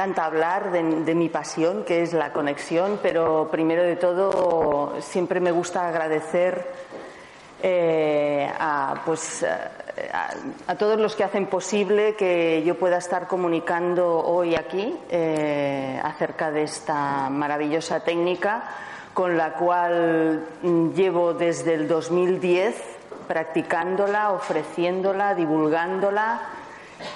me encanta hablar de, mi pasión, que es la conexión, pero primero de todo siempre me gusta agradecer eh, a, pues, a, todos los que hacen posible que yo pueda estar comunicando hoy aquí eh, acerca de esta maravillosa técnica con la cual llevo desde el 2010 practicándola, ofreciéndola, divulgándola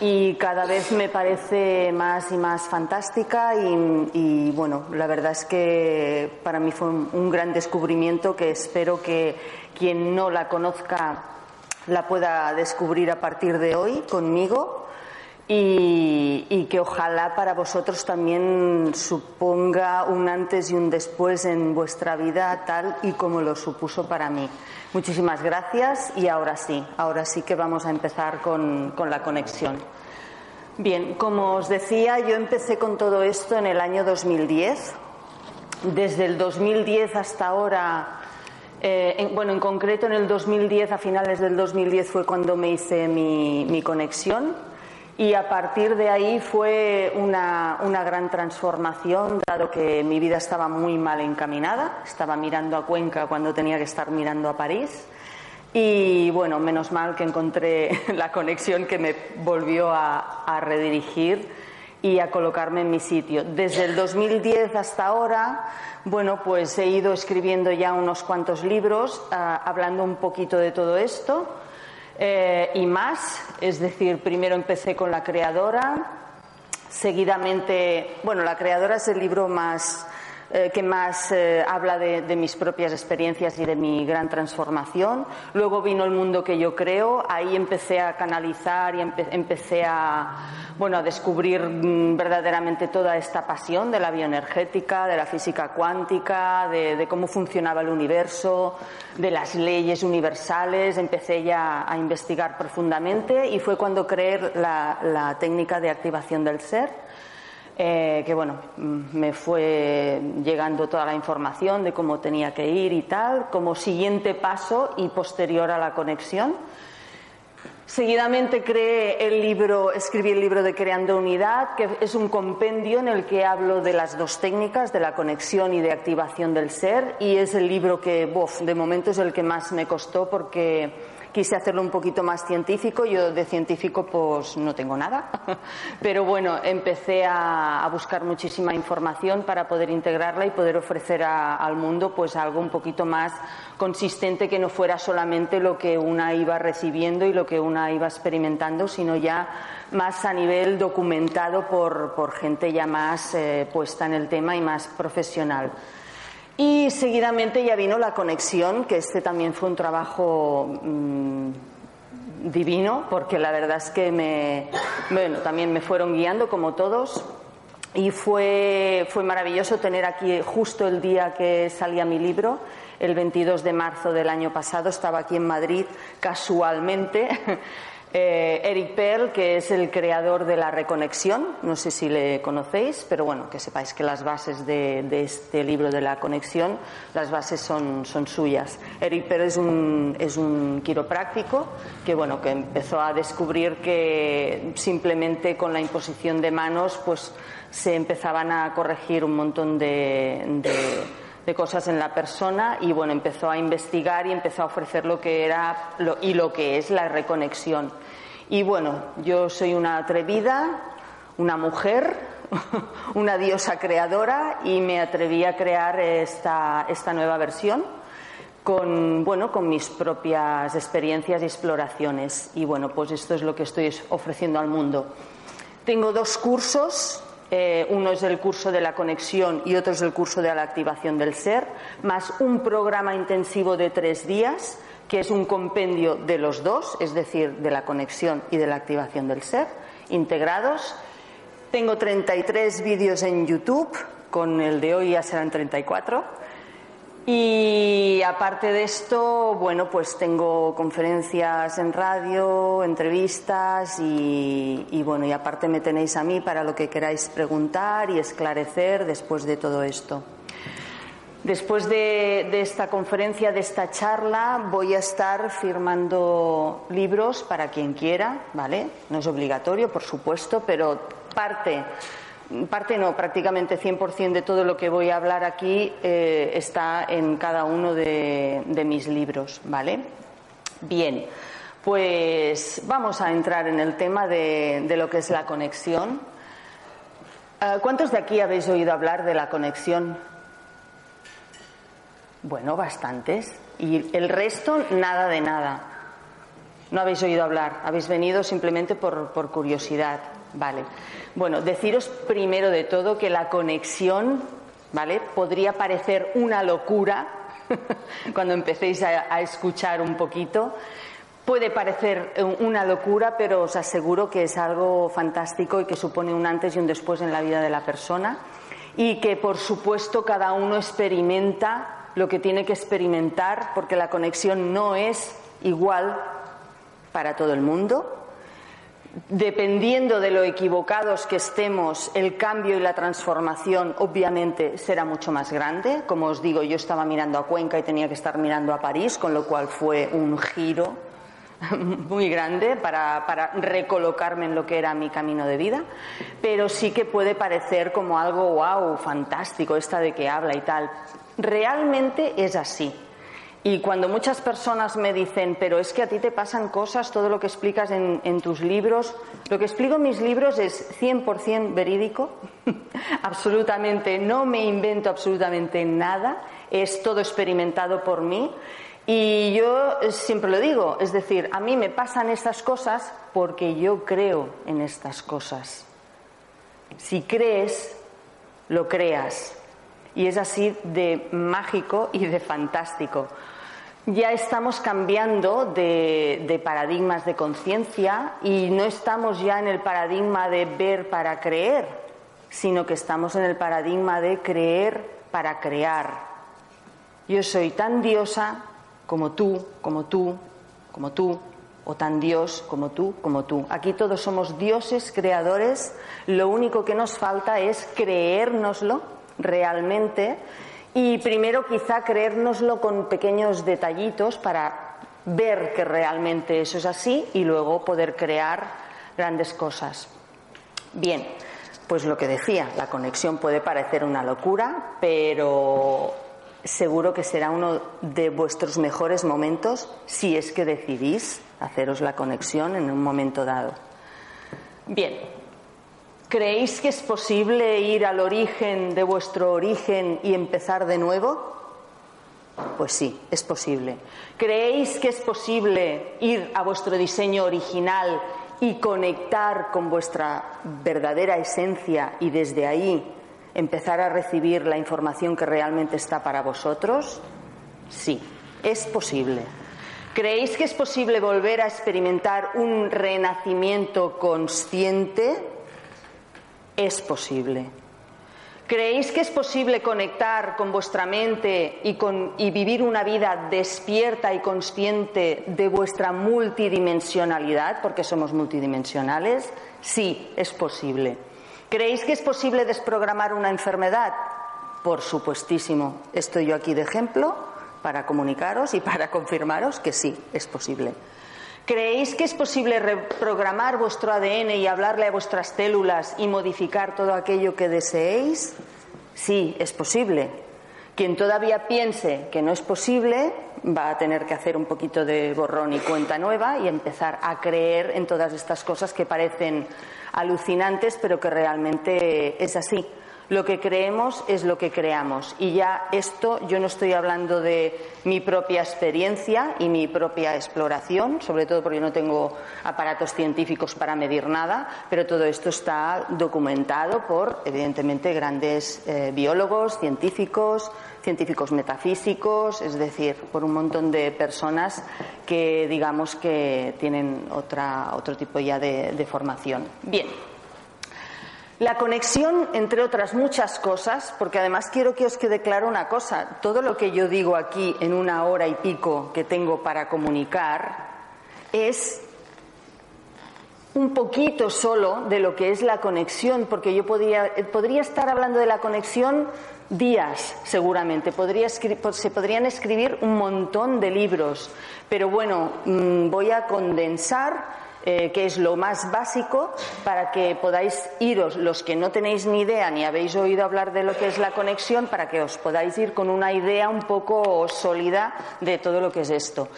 y cada vez me parece más y más fantástica y, bueno, la verdad es que para mí fue un, gran descubrimiento que espero que quien no la conozca la pueda descubrir a partir de hoy conmigo y, que ojalá para vosotros también suponga un antes y un después en vuestra vida tal y como lo supuso para mí. Muchísimas gracias y ahora sí, ahora sí que vamos a empezar con, con la conexión. Bien, como os decía, yo empecé con todo esto en el año 2010. Desde el 2010 hasta ahora eh, bueno, en concreto en el 2010, a finales del 2010 fue cuando me hice mi, mi conexión y a partir de ahí fue una, una, gran transformación, dado que mi vida estaba muy mal encaminada. Estaba mirando a Cuenca cuando tenía que estar mirando a París. Y bueno, menos mal que encontré la conexión que me volvió a, a redirigir y a colocarme en mi sitio. Desde el 2010 hasta ahora, bueno, pues he ido escribiendo ya unos cuantos libros, ah, hablando un poquito de todo esto. Eh, y más, es decir, primero empecé con La Creadora, seguidamente, bueno, La Creadora es el libro más eh, que más eh, habla de, mis propias experiencias y de mi gran transformación. Luego vino el mundo que yo creo, ahí empecé a canalizar y empecé a, bueno, a descubrir mm, verdaderamente toda esta pasión de la bioenergética, de la física cuántica, de, cómo funcionaba el universo, de las leyes universales. Empecé ya a investigar profundamente y fue cuando creé la técnica de activación del ser eh, que bueno, mm, me fue llegando toda la información de cómo tenía que ir y tal, como siguiente paso y posterior a la conexión. Seguidamente creé el libro, escribí el libro de Creando Unidad, que es un compendio en el que hablo de las dos técnicas, de la conexión y de activación del ser, y es el libro que, bof, de momento es el que más me costó porque quise hacerlo un poquito más científico. Yo de científico pues no tengo nada, pero bueno, empecé a, buscar muchísima información para poder integrarla y poder ofrecer al mundo pues algo un poquito más consistente que no fuera solamente lo que una iba recibiendo y lo que una iba experimentando, sino ya más a nivel documentado por, gente ya más eh, puesta en el tema y más profesional. Y seguidamente ya vino la conexión, que este también fue un trabajo mm, divino, porque la verdad es que me, bueno, también me fueron guiando como todos. Y fue, fue maravilloso tener aquí justo el día que salía mi libro, el 22 de marzo del año pasado, estaba aquí en Madrid casualmente Eh, Eric Pearl, que es el creador de la reconexión, no sé si le conocéis, pero bueno, que sepáis que las bases de, este libro de la conexión, las bases son, son suyas. Eric Pearl es un, es un quiropráctico que, bueno, que empezó a descubrir que simplemente con la imposición de manos, pues se empezaban a corregir un montón de de cosas en la persona y bueno, empezó a investigar y empezó a ofrecer lo que era lo, y lo que es la reconexión. Y bueno, yo soy una atrevida, una mujer, una diosa creadora y me atreví a crear esta, esta nueva versión con, bueno, con mis propias experiencias y exploraciones. Y bueno, pues esto es lo que estoy ofreciendo al mundo. Tengo dos cursos eh, uno es el curso de la conexión y otro es el curso de la activación del ser, más un programa intensivo de tres días, que es un compendio de los dos, es decir, de la conexión y de la activación del ser, integrados. Tengo 33 vídeos en YouTube, con el de hoy ya serán 34 y aparte de esto, bueno, pues tengo conferencias en radio, entrevistas y, bueno, y aparte me tenéis a mí para lo que queráis preguntar y esclarecer después de todo esto. Después de, esta conferencia, de esta charla, voy a estar firmando libros para quien quiera, ¿vale? No es obligatorio, por supuesto, pero parte parte no, prácticamente 100% de todo lo que voy a hablar aquí eh, está en cada uno de, mis libros, ¿vale? Bien, pues vamos a entrar en el tema de, lo que es la conexión. Eh, ¿Cuántos de aquí habéis oído hablar de la conexión? Bueno, bastantes. Y el resto, nada de nada. No habéis oído hablar, habéis venido simplemente por, por curiosidad. Vale. Bueno, deciros primero de todo que la conexión, ¿vale? Podría parecer una locura cuando empecéis a, escuchar un poquito. Puede parecer una locura, pero os aseguro que es algo fantástico y que supone un antes y un después en la vida de la persona. Y que, por supuesto, cada uno experimenta lo que tiene que experimentar, porque la conexión no es igual para todo el mundo dependiendo de lo equivocados que estemos, el cambio y la transformación obviamente será mucho más grande. Como os digo, yo estaba mirando a Cuenca y tenía que estar mirando a París, con lo cual fue un giro muy grande para, para recolocarme en lo que era mi camino de vida. Pero sí que puede parecer como algo, wow, fantástico, esta de que habla y tal. Realmente es así. Y cuando muchas personas me dicen, pero es que a ti te pasan cosas, todo lo que explicas en, tus libros, lo que explico en mis libros es 100% verídico, absolutamente, no me invento absolutamente nada, es todo experimentado por mí. Y yo siempre lo digo, es decir, a mí me pasan estas cosas porque yo creo en estas cosas. Si crees, lo creas. Y es así de mágico y de fantástico. Ya estamos cambiando de, paradigmas de conciencia y no estamos ya en el paradigma de ver para creer, sino que estamos en el paradigma de creer para crear. Yo soy tan diosa como tú, como tú, como tú, o tan Dios como tú, como tú. Aquí todos somos dioses creadores, lo único que nos falta es creérnoslo realmente y primero quizá creérnoslo con pequeños detallitos para ver que realmente eso es así y luego poder crear grandes cosas. Bien, pues lo que decía, la conexión puede parecer una locura, pero seguro que será uno de vuestros mejores momentos si es que decidís haceros la conexión en un momento dado. Bien, ¿Creéis que es posible ir al origen de vuestro origen y empezar de nuevo? Pues sí, es posible. ¿Creéis que es posible ir a vuestro diseño original y conectar con vuestra verdadera esencia y desde ahí empezar a recibir la información que realmente está para vosotros? Sí, es posible. ¿Creéis que es posible volver a experimentar un renacimiento consciente? Es posible. ¿Creéis que es posible conectar con vuestra mente y, vivir una vida despierta y consciente de vuestra multidimensionalidad, porque somos multidimensionales? Sí, es posible. ¿Creéis que es posible desprogramar una enfermedad? Por supuestísimo. Estoy yo aquí de ejemplo para comunicaros y para confirmaros que sí, es posible. ¿Creéis que es posible reprogramar vuestro ADN y hablarle a vuestras células y modificar todo aquello que deseéis? Sí, es posible. Quien todavía piense que no es posible va a tener que hacer un poquito de borrón y cuenta nueva y empezar a creer en todas estas cosas que parecen alucinantes, pero que realmente es así. Lo que creemos es lo que creamos. Y ya esto, yo no estoy hablando de mi propia experiencia y mi propia exploración, sobre todo porque no tengo aparatos científicos para medir nada, pero todo esto está documentado por, evidentemente, grandes eh, biólogos, científicos, científicos metafísicos, es decir, por un montón de personas que, digamos, que tienen otra, otro tipo ya de, de formación. Bien. La conexión, entre otras muchas cosas, porque además quiero que os quede claro una cosa, todo lo que yo digo aquí en una hora y pico que tengo para comunicar es un poquito solo de lo que es la conexión, porque yo podría, podría estar hablando de la conexión días, seguramente. Podría se podrían escribir un montón de libros, pero bueno, mm, voy a condensar eh, que es lo más básico para que podáis iros, los que no tenéis ni idea ni habéis oído hablar de lo que es la conexión, para que os podáis ir con una idea un poco sólida de todo lo que es esto.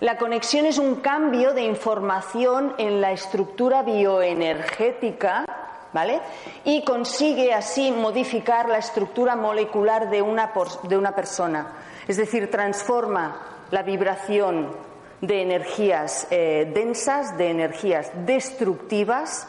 La conexión es un cambio de información en la estructura bioenergética ¿vale? Y consigue así modificar la estructura molecular de una, de una persona. Es decir, transforma la vibración de energías eh, densas, de energías destructivas,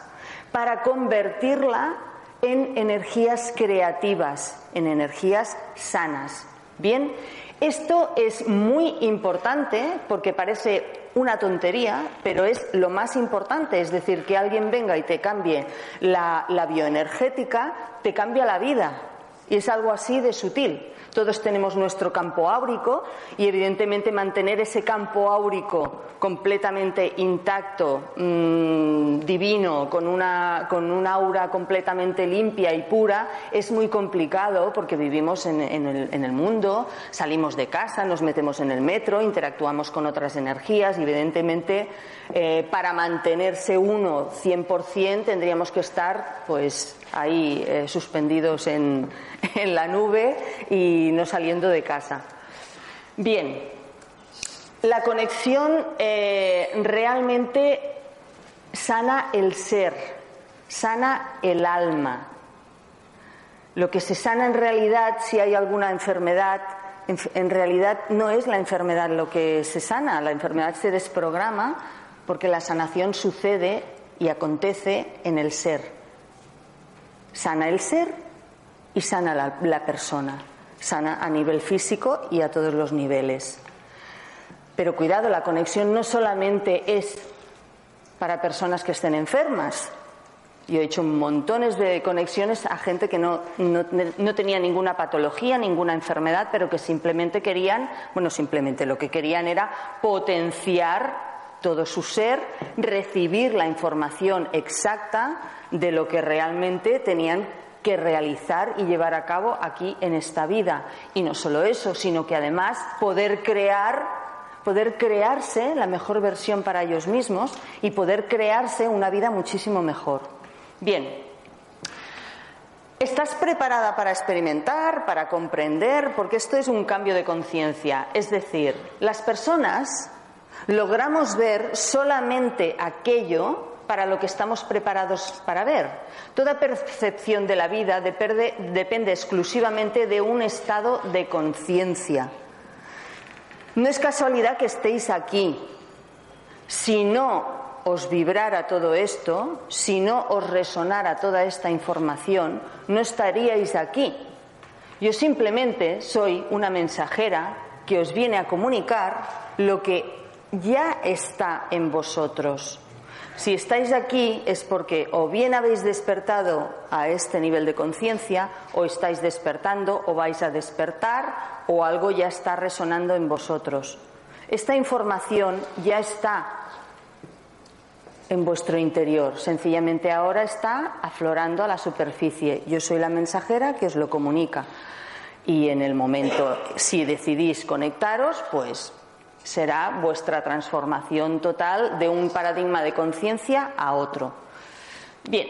para convertirla en energías creativas, en energías sanas. Bien, esto es muy importante porque parece una tontería, pero es lo más importante. Es decir, que alguien venga y te cambie la, la bioenergética, te cambia la vida. Y es algo así de sutil. Todos tenemos nuestro campo áurico y evidentemente mantener ese campo áurico completamente intacto, mm, divino, con una, con un aura completamente limpia y pura, es muy complicado porque vivimos en, el, en el mundo, salimos de casa, nos metemos en el metro, interactuamos con otras energías y evidentemente eh, para mantenerse uno 100% tendríamos que estar pues ahí eh, suspendidos en, en la nube y no saliendo de casa. Bien, la conexión eh, realmente sana el ser, sana el alma. Lo que se sana en realidad, si hay alguna enfermedad, en, realidad no es la enfermedad lo que se sana, la enfermedad se desprograma porque la sanación sucede y acontece en el ser. Sana el ser y sana la, persona, sana a nivel físico y a todos los niveles. Pero cuidado, la conexión no solamente es para personas que estén enfermas. Yo he hecho montones de conexiones a gente que no, no, tenía ninguna patología, ninguna enfermedad, pero que simplemente querían, bueno, simplemente lo que querían era potenciar todo su ser, recibir la información exacta de lo que realmente tenían que realizar y llevar a cabo aquí en esta vida. Y no solo eso, sino que además poder crear, poder crearse la mejor versión para ellos mismos y poder crearse una vida muchísimo mejor. Bien, ¿Estás preparada para experimentar, para comprender? Porque esto es un cambio de conciencia. Es decir, las personas logramos ver solamente aquello para lo que estamos preparados para ver. Toda percepción de la vida depende, exclusivamente de un estado de conciencia. No es casualidad que estéis aquí. Si no os vibrara todo esto, si no os resonara toda esta información, no estaríais aquí. Yo simplemente soy una mensajera que os viene a comunicar lo que ya está en vosotros. Si estáis aquí es porque o bien habéis despertado a este nivel de conciencia, o estáis despertando, o vais a despertar, o algo ya está resonando en vosotros. Esta información ya está en vuestro interior, sencillamente ahora está aflorando a la superficie. Yo soy la mensajera que os lo comunica. Y en el momento, si decidís conectaros, pues será vuestra transformación total de un paradigma de conciencia a otro. Bien,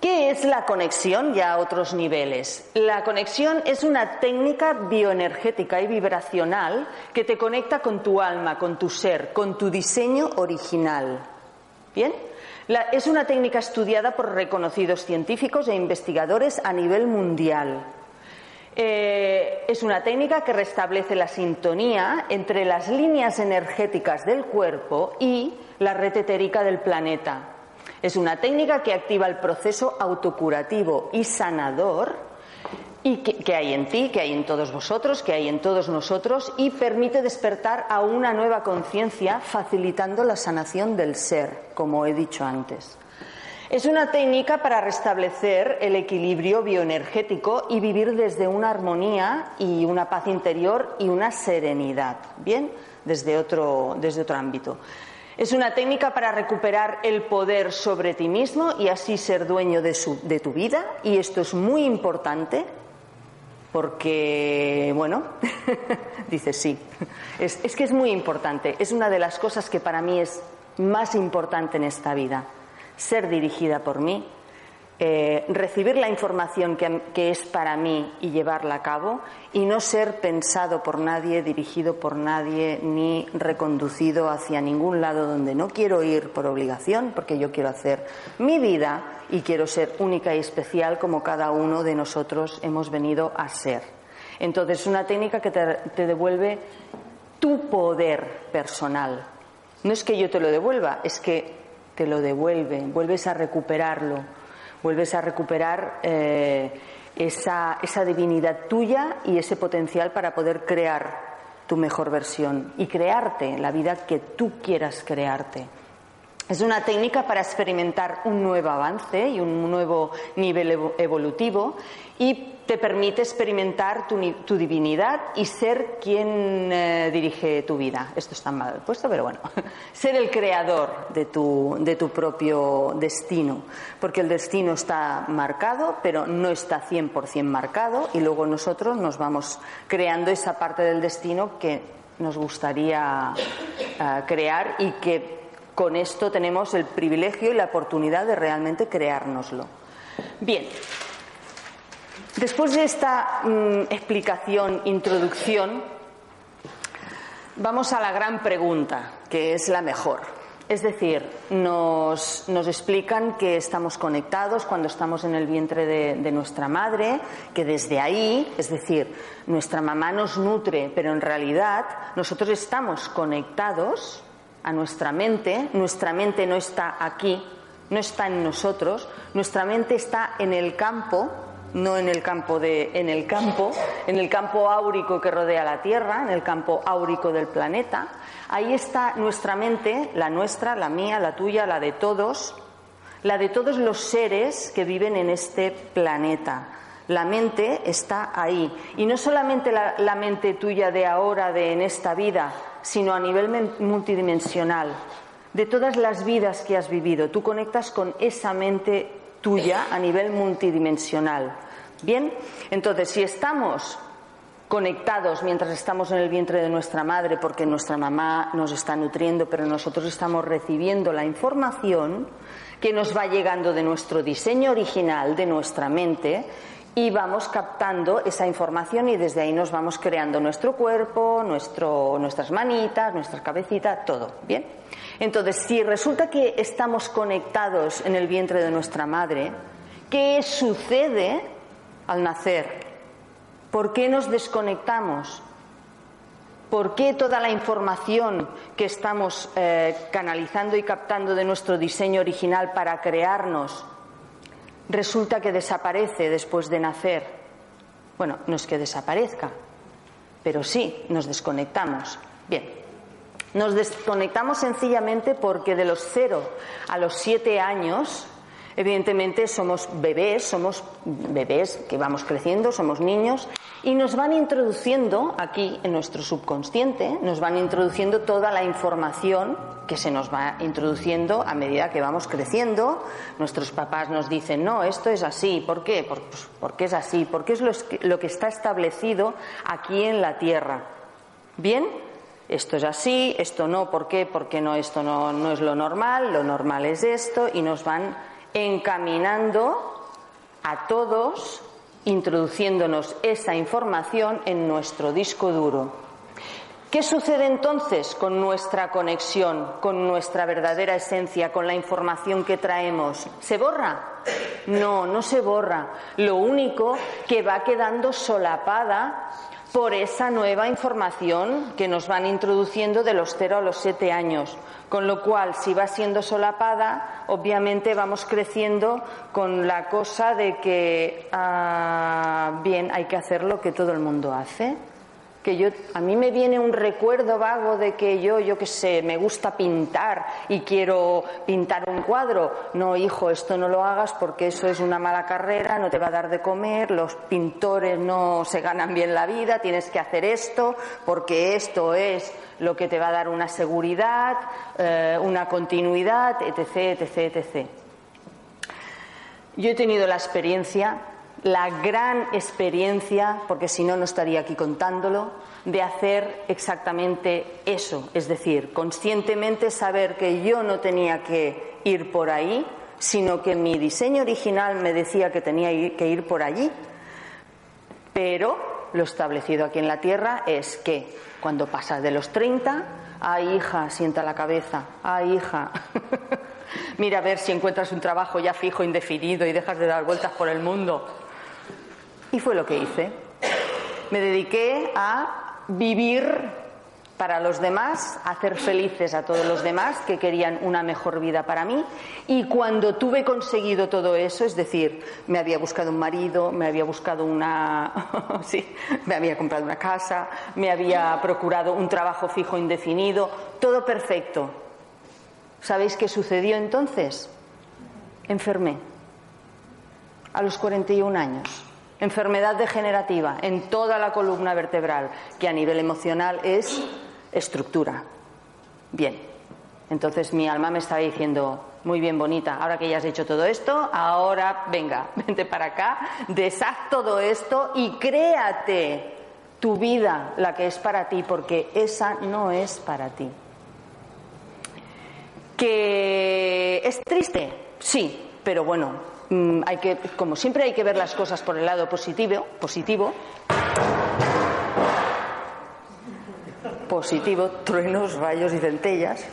¿qué es la conexión ya a otros niveles? La conexión es una técnica bioenergética y vibracional que te conecta con tu alma, con tu ser, con tu diseño original. Bien, es una técnica estudiada por reconocidos científicos e investigadores a nivel mundial. Eh, es una técnica que restablece la sintonía entre las líneas energéticas del cuerpo y la red etérica del planeta. Es una técnica que activa el proceso autocurativo y sanador y que, hay en ti, que hay en todos vosotros, que hay en todos nosotros y permite despertar a una nueva conciencia facilitando la sanación del ser, como he dicho antes. Es una técnica para restablecer el equilibrio bioenergético y vivir desde una armonía y una paz interior y una serenidad, ¿bien? Desde otro, desde otro ámbito. Es una técnica para recuperar el poder sobre ti mismo y así ser dueño de, tu vida. Y esto es muy importante porque, bueno, dice sí, es, es, que es muy importante. Es una de las cosas que para mí es más importante en esta vida, ser dirigida por mí, eh, recibir la información que, es para mí y llevarla a cabo y no ser pensado por nadie, dirigido por nadie, ni reconducido hacia ningún lado donde no quiero ir por obligación, porque yo quiero hacer mi vida y quiero ser única y especial como cada uno de nosotros hemos venido a ser. Entonces, es una técnica que te devuelve tu poder personal. No es que yo te lo devuelva, es que te lo devuelve, vuelves a recuperarlo vuelves a recuperar eh, esa, esa divinidad tuya y ese potencial para poder crear tu mejor versión y crearte la vida que tú quieras crearte. Es una técnica para experimentar un nuevo avance y un nuevo nivel evolutivo y te permite experimentar tu, divinidad y ser quien eh, dirige tu vida. Esto está mal puesto, pero bueno, ser el creador de tu, de tu propio destino, porque el destino está marcado, pero no está 100% marcado y luego nosotros nos vamos creando esa parte del destino que nos gustaría eh, crear y que con esto tenemos el privilegio y la oportunidad de realmente creárnoslo. Bien, después de esta mm, explicación, introducción, vamos a la gran pregunta, que es la mejor. Es decir, nos, explican que estamos conectados cuando estamos en el vientre de, nuestra madre, que desde ahí, es decir, nuestra mamá nos nutre, pero en realidad nosotros estamos conectados a nuestra mente, nuestra mente no está aquí, no está en nosotros, nuestra mente está en el campo, no en el campo de en el campo, en el campo áurico que rodea la Tierra, en el campo áurico del planeta. Ahí está nuestra mente, la nuestra, la mía, la tuya, la de todos, la de todos los seres que viven en este planeta. La mente está ahí. Y no solamente la, la mente tuya de ahora, de en esta vida, sino a nivel multidimensional, de todas las vidas que has vivido. Tú conectas con esa mente tuya a nivel multidimensional. Bien, entonces si estamos conectados mientras estamos en el vientre de nuestra madre porque nuestra mamá nos está nutriendo, pero nosotros estamos recibiendo la información que nos va llegando de nuestro diseño original, de nuestra mente, y vamos captando esa información y desde ahí nos vamos creando nuestro cuerpo, nuestro, nuestras manitas, nuestra cabecita, todo. ¿Bien? Entonces, si resulta que estamos conectados en el vientre de nuestra madre, ¿qué sucede al nacer? ¿Por qué nos desconectamos? ¿Por qué toda la información que estamos eh, canalizando y captando de nuestro diseño original para crearnos resulta que desaparece después de nacer. Bueno, no es que desaparezca, pero sí nos desconectamos. Bien, nos desconectamos sencillamente porque de los cero a los siete años Evidentemente somos bebés, somos bebés que vamos creciendo, somos niños y nos van introduciendo aquí en nuestro subconsciente, nos van introduciendo toda la información que se nos va introduciendo a medida que vamos creciendo. Nuestros papás nos dicen, no, esto es así. ¿Por qué? Pues, porque es así, porque es lo que está establecido aquí en la Tierra. ¿Bien? Esto es así, esto no, ¿por qué? Porque no, esto no, no es lo normal, lo normal es esto y nos van encaminando a todos, introduciéndonos esa información en nuestro disco duro. ¿Qué sucede entonces con nuestra conexión, con nuestra verdadera esencia, con la información que traemos? ¿Se borra? No, no se borra. Lo único que va quedando solapada por esa nueva información que nos van introduciendo de los 0 a los 7 años. Con lo cual, si va siendo solapada, obviamente vamos creciendo con la cosa de que, ah, bien, hay que hacer lo que todo el mundo hace que yo a mí me viene un recuerdo vago de que yo yo qué sé me gusta pintar y quiero pintar un cuadro. No hijo esto no lo hagas porque eso es una mala carrera no te va a dar de comer los pintores no se ganan bien la vida tienes que hacer esto porque esto es lo que te va a dar una seguridad eh, una continuidad etc etc etc yo he tenido la experiencia la gran experiencia, porque si no, no estaría aquí contándolo, de hacer exactamente eso, es decir, conscientemente saber que yo no tenía que ir por ahí, sino que mi diseño original me decía que tenía que ir por allí, pero lo establecido aquí en la Tierra es que cuando pasas de los 30, ay hija, sienta la cabeza, ay hija, mira a ver si encuentras un trabajo ya fijo, indefinido y dejas de dar vueltas por el mundo. Y fue lo que hice. Me dediqué a vivir para los demás, hacer felices a todos los demás que querían una mejor vida para mí. Y cuando tuve conseguido todo eso, es decir, me había buscado un marido, me había buscado una. sí, me había comprado una casa, me había procurado un trabajo fijo indefinido, todo perfecto. ¿Sabéis qué sucedió entonces? Enfermé. A los 41 años enfermedad degenerativa en toda la columna vertebral, que a nivel emocional es estructura. Bien, entonces mi alma me estaba diciendo, muy bien bonita, ahora que ya has hecho todo esto, ahora venga, vente para acá, deshaz todo esto y créate tu vida, la que es para ti, porque esa no es para ti. ¿Que es triste? Sí, pero bueno, mm, hay que, como siempre hay que ver las cosas por el lado positivo, positivo positivo, truenos, rayos y centellas,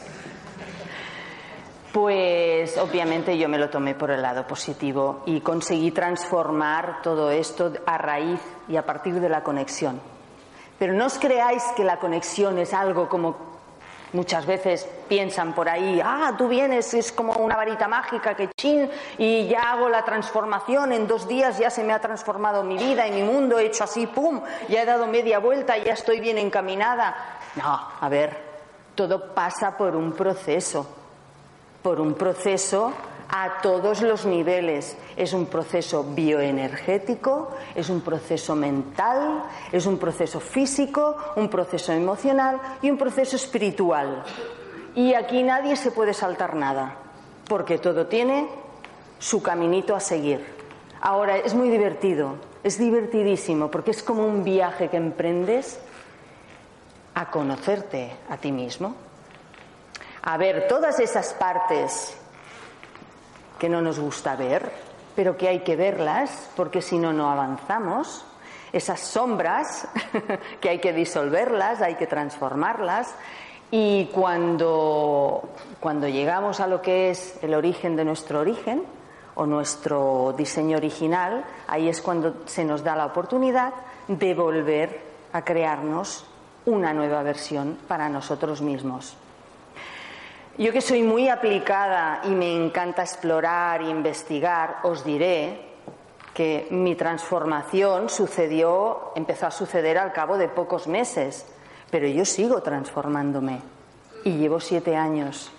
pues obviamente yo me lo tomé por el lado positivo y conseguí transformar todo esto a raíz y a partir de la conexión. Pero no os creáis que la conexión es algo como muchas veces piensan por ahí, ah, tú vienes, es como una varita mágica que chin, y ya hago la transformación, en dos días ya se me ha transformado mi vida y mi mundo, he hecho así, pum, ya he dado media vuelta ya estoy bien encaminada. No, a ver, todo pasa por un proceso, por un proceso a todos los niveles. Es un proceso bioenergético, es un proceso mental, es un proceso físico, un proceso emocional y un proceso espiritual. Y aquí nadie se puede saltar nada, porque todo tiene su caminito a seguir. Ahora, es muy divertido, es divertidísimo, porque es como un viaje que emprendes a conocerte a ti mismo, a ver todas esas partes que no nos gusta ver, pero que hay que verlas porque si no, no avanzamos, esas sombras que hay que disolverlas, hay que transformarlas y cuando, cuando llegamos a lo que es el origen de nuestro origen o nuestro diseño original, ahí es cuando se nos da la oportunidad de volver a crearnos una nueva versión para nosotros mismos. Yo que soy muy aplicada y me encanta explorar e investigar, os diré que mi transformación sucedió, empezó a suceder al cabo de pocos meses, pero yo sigo transformándome y llevo siete años.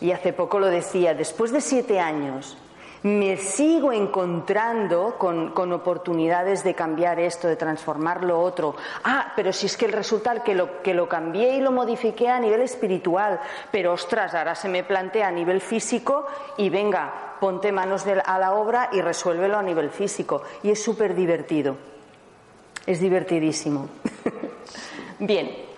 Y hace poco lo decía, después de siete años me sigo encontrando con, oportunidades de cambiar esto, de transformar lo otro. Ah, pero si es que el resultado que lo, que lo cambié y lo modifiqué a nivel espiritual, pero ostras, ahora se me plantea a nivel físico y venga, ponte manos a la obra y resuélvelo a nivel físico. Y es súper divertido. Es divertidísimo. Bien,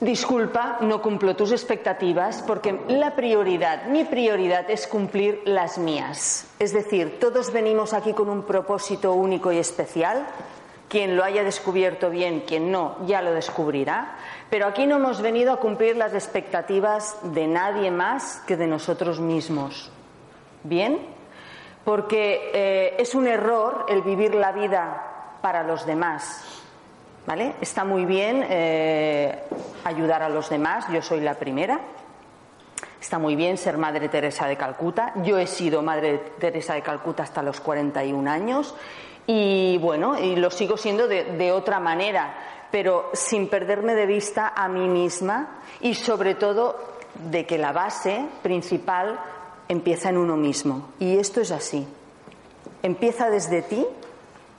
Disculpa, no cumplo tus expectativas porque la prioridad, mi prioridad es cumplir las mías. Es decir, todos venimos aquí con un propósito único y especial. Quien lo haya descubierto bien, quien no, ya lo descubrirá. Pero aquí no hemos venido a cumplir las expectativas de nadie más que de nosotros mismos. ¿Bien? Porque eh, es un error el vivir la vida para los demás ¿Vale? Está muy bien eh, ayudar a los demás, yo soy la primera. Está muy bien ser Madre Teresa de Calcuta. Yo he sido Madre Teresa de Calcuta hasta los 41 años y bueno, y lo sigo siendo de, de otra manera, pero sin perderme de vista a mí misma y sobre todo de que la base principal empieza en uno mismo. Y esto es así. Empieza desde ti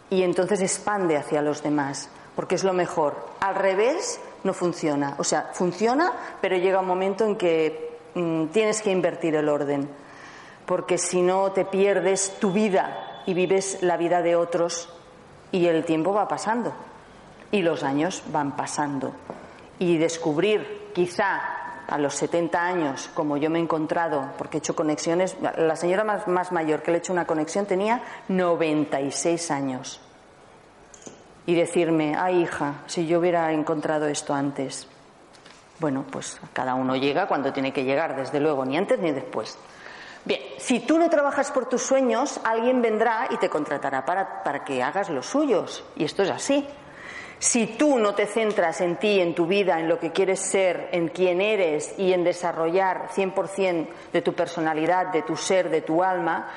y entonces expande hacia los demás porque es lo mejor. Al revés no funciona. O sea, funciona, pero llega un momento en que mm, tienes que invertir el orden. porque si no te pierdes tu vida y vives la vida de otros y el tiempo va pasando y los años van pasando. Y descubrir quizá a los 70 años, como yo me he encontrado, porque he hecho conexiones, la señora más, más mayor que le he hecho una conexión tenía 96 años. Y decirme, ay hija, si yo hubiera encontrado esto antes. Bueno, pues cada uno llega cuando tiene que llegar, desde luego, ni antes ni después. Bien, si tú no trabajas por tus sueños, alguien vendrá y te contratará para, para que hagas los suyos. Y esto es así. Si tú no te centras en ti, en tu vida, en lo que quieres ser, en quién eres y en desarrollar 100% de tu personalidad, de tu ser, de tu alma,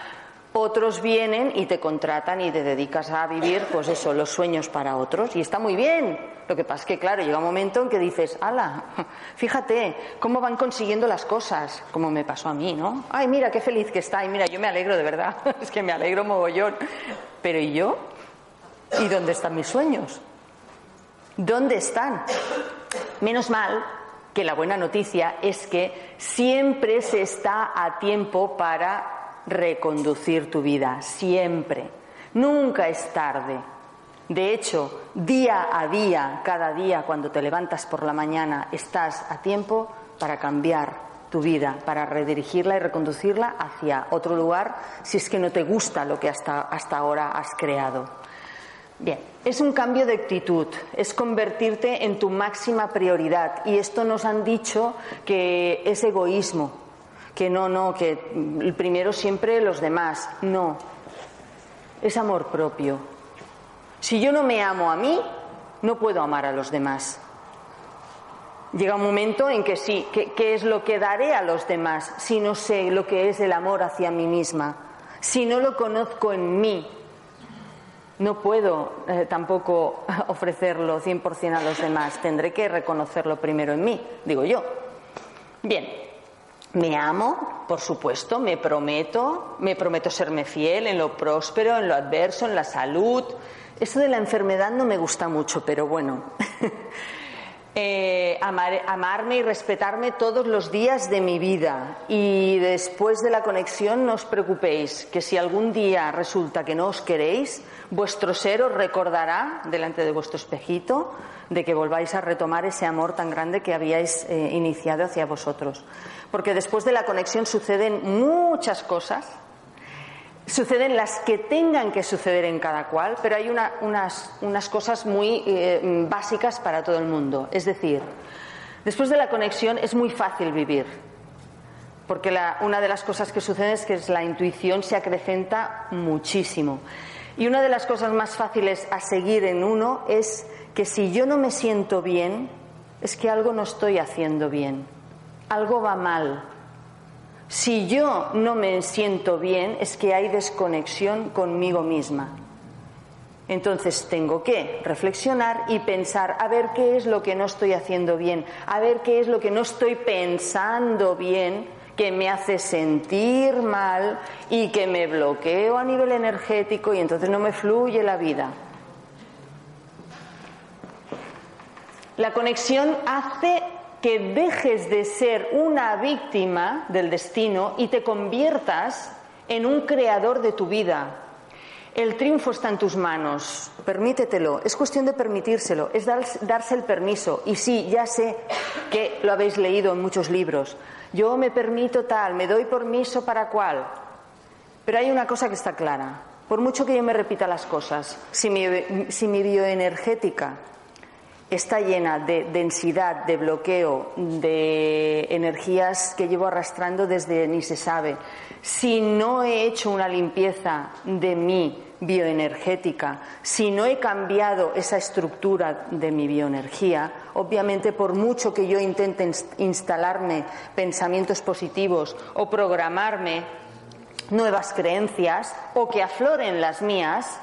otros vienen y te contratan y te dedicas a vivir, pues eso, los sueños para otros. Y está muy bien. Lo que pasa es que, claro, llega un momento en que dices, ala, fíjate cómo van consiguiendo las cosas, como me pasó a mí, ¿no? Ay, mira, qué feliz que está. Y mira, yo me alegro de verdad. es que me alegro mogollón. Pero ¿y yo? ¿Y dónde están mis sueños? ¿Dónde están? Menos mal que la buena noticia es que siempre se está a tiempo para reconducir tu vida, siempre. Nunca es tarde. De hecho, día a día, cada día cuando te levantas por la mañana, estás a tiempo para cambiar tu vida, para redirigirla y reconducirla hacia otro lugar si es que no te gusta lo que hasta, hasta ahora has creado. Bien, es un cambio de actitud, es convertirte en tu máxima prioridad. Y esto nos han dicho que es egoísmo, que no, no, que primero siempre los demás. No, es amor propio. Si yo no me amo a mí, no puedo amar a los demás. Llega un momento en que sí, ¿qué es lo que daré a los demás si no sé lo que es el amor hacia mí misma? Si no lo conozco en mí, no puedo eh, tampoco ofrecerlo 100% a los demás, tendré que reconocerlo primero en mí, digo yo. Bien, me amo, por supuesto, me prometo, me prometo serme fiel en lo próspero, en lo adverso, en la salud. Eso de la enfermedad no me gusta mucho, pero bueno. Eh, amarme y respetarme todos los días de mi vida. Y después de la conexión no os preocupéis, que si algún día resulta que no os queréis, vuestro ser os recordará delante de vuestro espejito de que volváis a retomar ese amor tan grande que habíais eh, iniciado hacia vosotros. Porque después de la conexión suceden muchas cosas Suceden las que tengan que suceder en cada cual, pero hay unas, cosas muy eh, básicas para todo el mundo. Es decir, después de la conexión es muy fácil vivir, porque una de las cosas que sucede es que la intuición se acrecenta muchísimo. Y una de las cosas más fáciles a seguir en uno es que si yo no me siento bien, es que algo no estoy haciendo bien, algo va mal, si yo no me siento bien, es que hay desconexión conmigo misma. Entonces tengo que reflexionar y pensar a ver qué es lo que no estoy haciendo bien, a ver qué es lo que no estoy pensando bien que me hace sentir mal y que me bloqueo a nivel energético y entonces no me fluye la vida. La conexión hace que dejes de ser una víctima del destino y te conviertas en un creador de tu vida. El triunfo está en tus manos, permítetelo, es cuestión de permitírselo, es darse el permiso. Y sí, ya sé que lo habéis leído en muchos libros. Yo me permito tal, me doy permiso para cual. Pero hay una cosa que está clara. Por mucho que yo me repita las cosas, si mi, si mi bioenergética está llena de densidad, de bloqueo, de energías que llevo arrastrando desde ni se sabe. Si no he hecho una limpieza de mi bioenergética, si no he cambiado esa estructura de mi bioenergía, obviamente por mucho que yo intente instalarme pensamientos positivos o programarme nuevas creencias o que afloren las mías,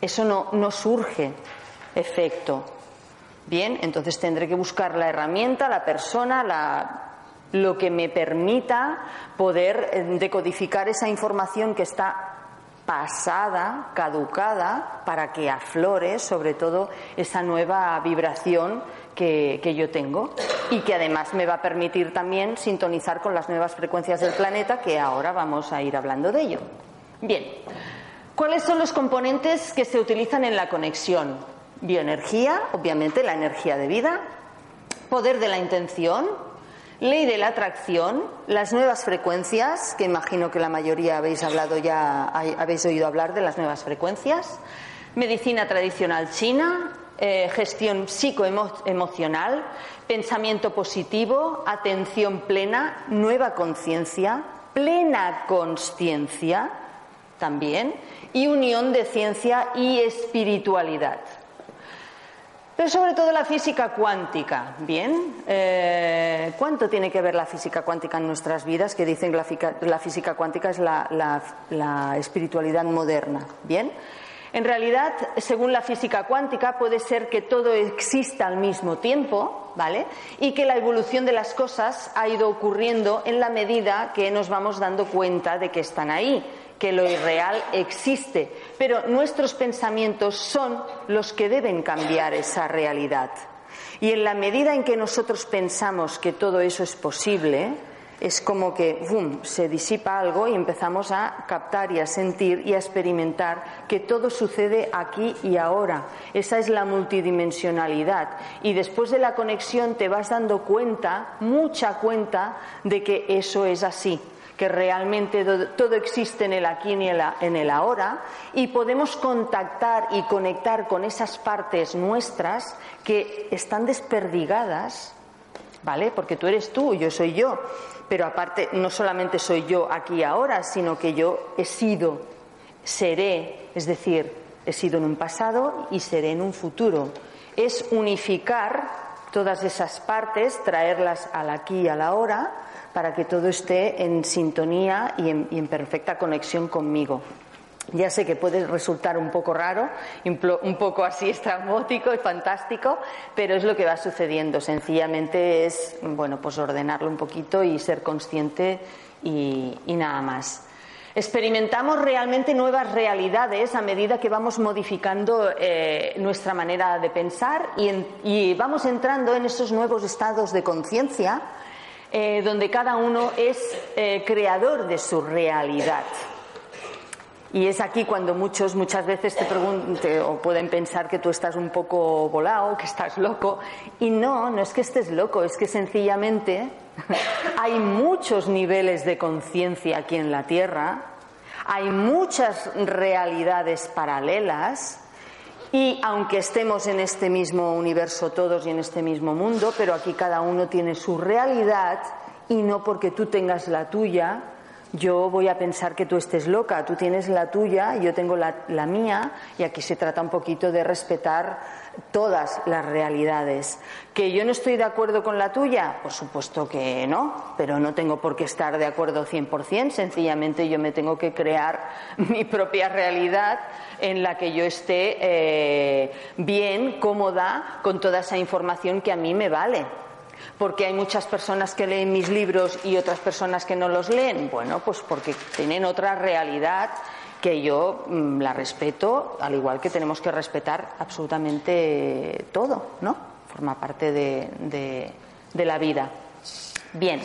eso no, no surge efecto. Bien, entonces tendré que buscar la herramienta, la persona, la, lo que me permita poder eh, decodificar esa información que está pasada, caducada, para que aflore sobre todo esa nueva vibración que, que, yo tengo y que además me va a permitir también sintonizar con las nuevas frecuencias del planeta, que ahora vamos a ir hablando de ello. Bien, ¿cuáles son los componentes que se utilizan en la conexión? Bioenergía, obviamente la energía de vida, poder de la intención, ley de la atracción, las nuevas frecuencias, que imagino que la mayoría habéis hablado ya, habéis oído hablar de las nuevas frecuencias, medicina tradicional china, eh, gestión psicoemocional, pensamiento positivo, atención plena, nueva conciencia, plena consciencia también, y unión de ciencia y espiritualidad. Pero sobre todo la física cuántica. Bien, eh, ¿cuánto tiene que ver la física cuántica en nuestras vidas? Que dicen que la, física cuántica es la, espiritualidad moderna. Bien, en realidad, según la física cuántica, puede ser que todo exista al mismo tiempo, ¿vale? Y que la evolución de las cosas ha ido ocurriendo en la medida que nos vamos dando cuenta de que están ahí que lo irreal existe, pero nuestros pensamientos son los que deben cambiar esa realidad. Y en la medida en que nosotros pensamos que todo eso es posible, es como que ¡bum! se disipa algo y empezamos a captar y a sentir y a experimentar que todo sucede aquí y ahora. Esa es la multidimensionalidad. Y después de la conexión te vas dando cuenta, mucha cuenta, de que eso es así que realmente todo existe en el aquí y en el ahora y podemos contactar y conectar con esas partes nuestras que están desperdigadas, ¿vale? Porque tú eres tú, yo soy yo, pero aparte no solamente soy yo aquí y ahora, sino que yo he sido, seré, es decir, he sido en un pasado y seré en un futuro. Es unificar todas esas partes, traerlas al aquí y a la hora para que todo esté en sintonía y en, perfecta conexión conmigo. Ya sé que puede resultar un poco raro, un poco así estrambótico y fantástico, pero es lo que va sucediendo. Sencillamente es, bueno, pues ordenarlo un poquito y ser consciente y, nada más. Experimentamos realmente nuevas realidades a medida que vamos modificando eh, nuestra manera de pensar y, y vamos entrando en esos nuevos estados de conciencia eh, donde cada uno es eh, creador de su realidad. Y es aquí cuando muchos muchas veces te pregunten o pueden pensar que tú estás un poco volado, que estás loco. Y no, no es que estés loco, es que sencillamente hay muchos niveles de conciencia aquí en la Tierra, hay muchas realidades paralelas y aunque estemos en este mismo universo todos y en este mismo mundo, pero aquí cada uno tiene su realidad y no porque tú tengas la tuya, yo voy a pensar que tú estés loca. Tú tienes la tuya, yo tengo la, la mía y aquí se trata un poquito de respetar todas las realidades. ¿Que yo no estoy de acuerdo con la tuya? Por supuesto que no, pero no tengo por qué estar de acuerdo 100%, sencillamente yo me tengo que crear mi propia realidad en la que yo esté eh, bien, cómoda con toda esa información que a mí me vale. Porque hay muchas personas que leen mis libros y otras personas que no los leen. Bueno, pues porque tienen otra realidad que yo mm, la respeto, al igual que tenemos que respetar absolutamente todo, ¿no? Forma parte de, la vida. Bien.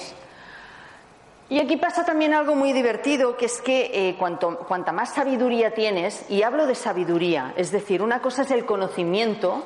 Y aquí pasa también algo muy divertido, que es que eh, cuanto, cuanta más sabiduría tienes, y hablo de sabiduría, es decir, una cosa es el conocimiento,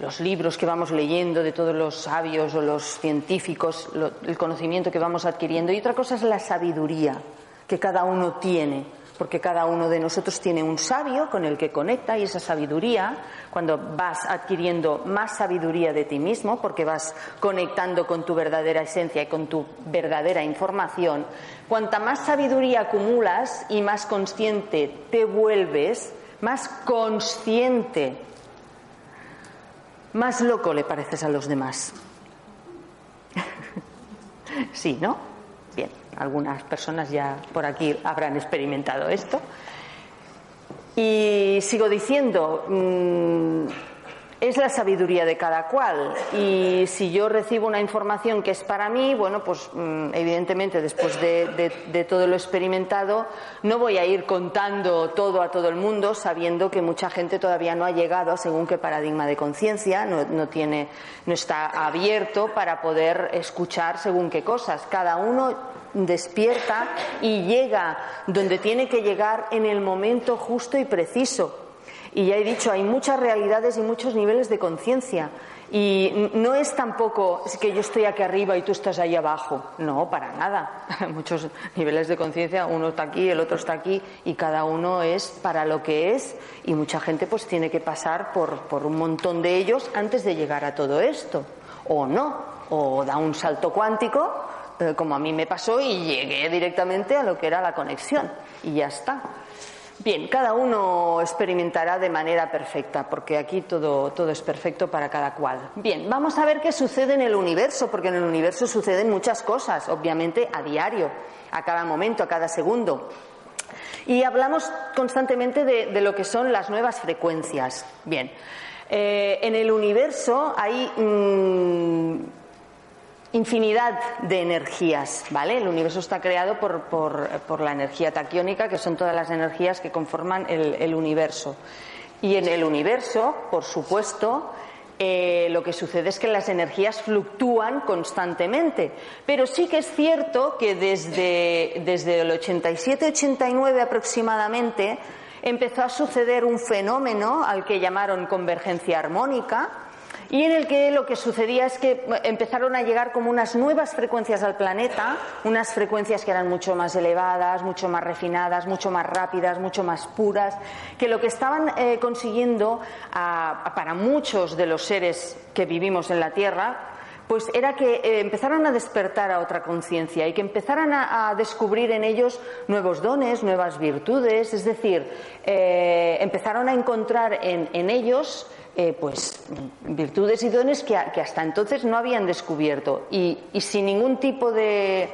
los libros que vamos leyendo de todos los sabios o los científicos, el conocimiento que vamos adquiriendo, y otra cosa es la sabiduría que cada uno tiene porque cada uno de nosotros tiene un sabio con el que conecta y esa sabiduría, cuando vas adquiriendo más sabiduría de ti mismo, porque vas conectando con tu verdadera esencia y con tu verdadera información, cuanta más sabiduría acumulas y más consciente te vuelves, más consciente, más loco le pareces a los demás. sí, ¿no? Algunas personas ya por aquí habrán experimentado esto. Y sigo diciendo, mm, es la sabiduría de cada cual. Y si yo recibo una información que es para mí, bueno, pues mm, evidentemente después de, todo lo experimentado, no voy a ir contando todo a todo el mundo sabiendo que mucha gente todavía no ha llegado a según qué paradigma de conciencia, no, tiene, no está abierto para poder escuchar según qué cosas. Cada uno despierta y llega donde tiene que llegar en el momento justo y preciso. Y ya he dicho, hay muchas realidades y muchos niveles de conciencia. Y no es tampoco que yo estoy aquí arriba y tú estás ahí abajo. No, para nada. Muchos niveles de conciencia, uno está aquí, el otro está aquí, y cada uno es para lo que es. Y mucha gente pues tiene que pasar por, por un montón de ellos antes de llegar a todo esto. O no, o da un salto cuántico, como a mí me pasó, y llegué directamente a lo que era la conexión. Y ya está. Bien, cada uno experimentará de manera perfecta, porque aquí todo, todo, es perfecto para cada cual. Bien, vamos a ver qué sucede en el universo, porque en el universo suceden muchas cosas, obviamente a diario, a cada momento, a cada segundo. Y hablamos constantemente de, lo que son las nuevas frecuencias. Bien, eh, en el universo hay mm, infinidad de energías, ¿vale? El universo está creado por, por, la energía taquiónica, que son todas las energías que conforman el, universo. Y en el universo, por supuesto, eh, lo que sucede es que las energías fluctúan constantemente. Pero sí que es cierto que desde, desde el 87-89 aproximadamente empezó a suceder un fenómeno al que llamaron convergencia armónica, y en el que lo que sucedía es que empezaron a llegar como unas nuevas frecuencias al planeta, unas frecuencias que eran mucho más elevadas, mucho más refinadas, mucho más rápidas, mucho más puras, que lo que estaban eh, consiguiendo para muchos de los seres que vivimos en la Tierra, pues era que eh, empezaran a despertar a otra conciencia y que empezaran a, descubrir en ellos nuevos dones, nuevas virtudes, es decir, eh, empezaron a encontrar en ellos eh, pues virtudes y dones que, hasta entonces no habían descubierto y, sin ningún tipo de,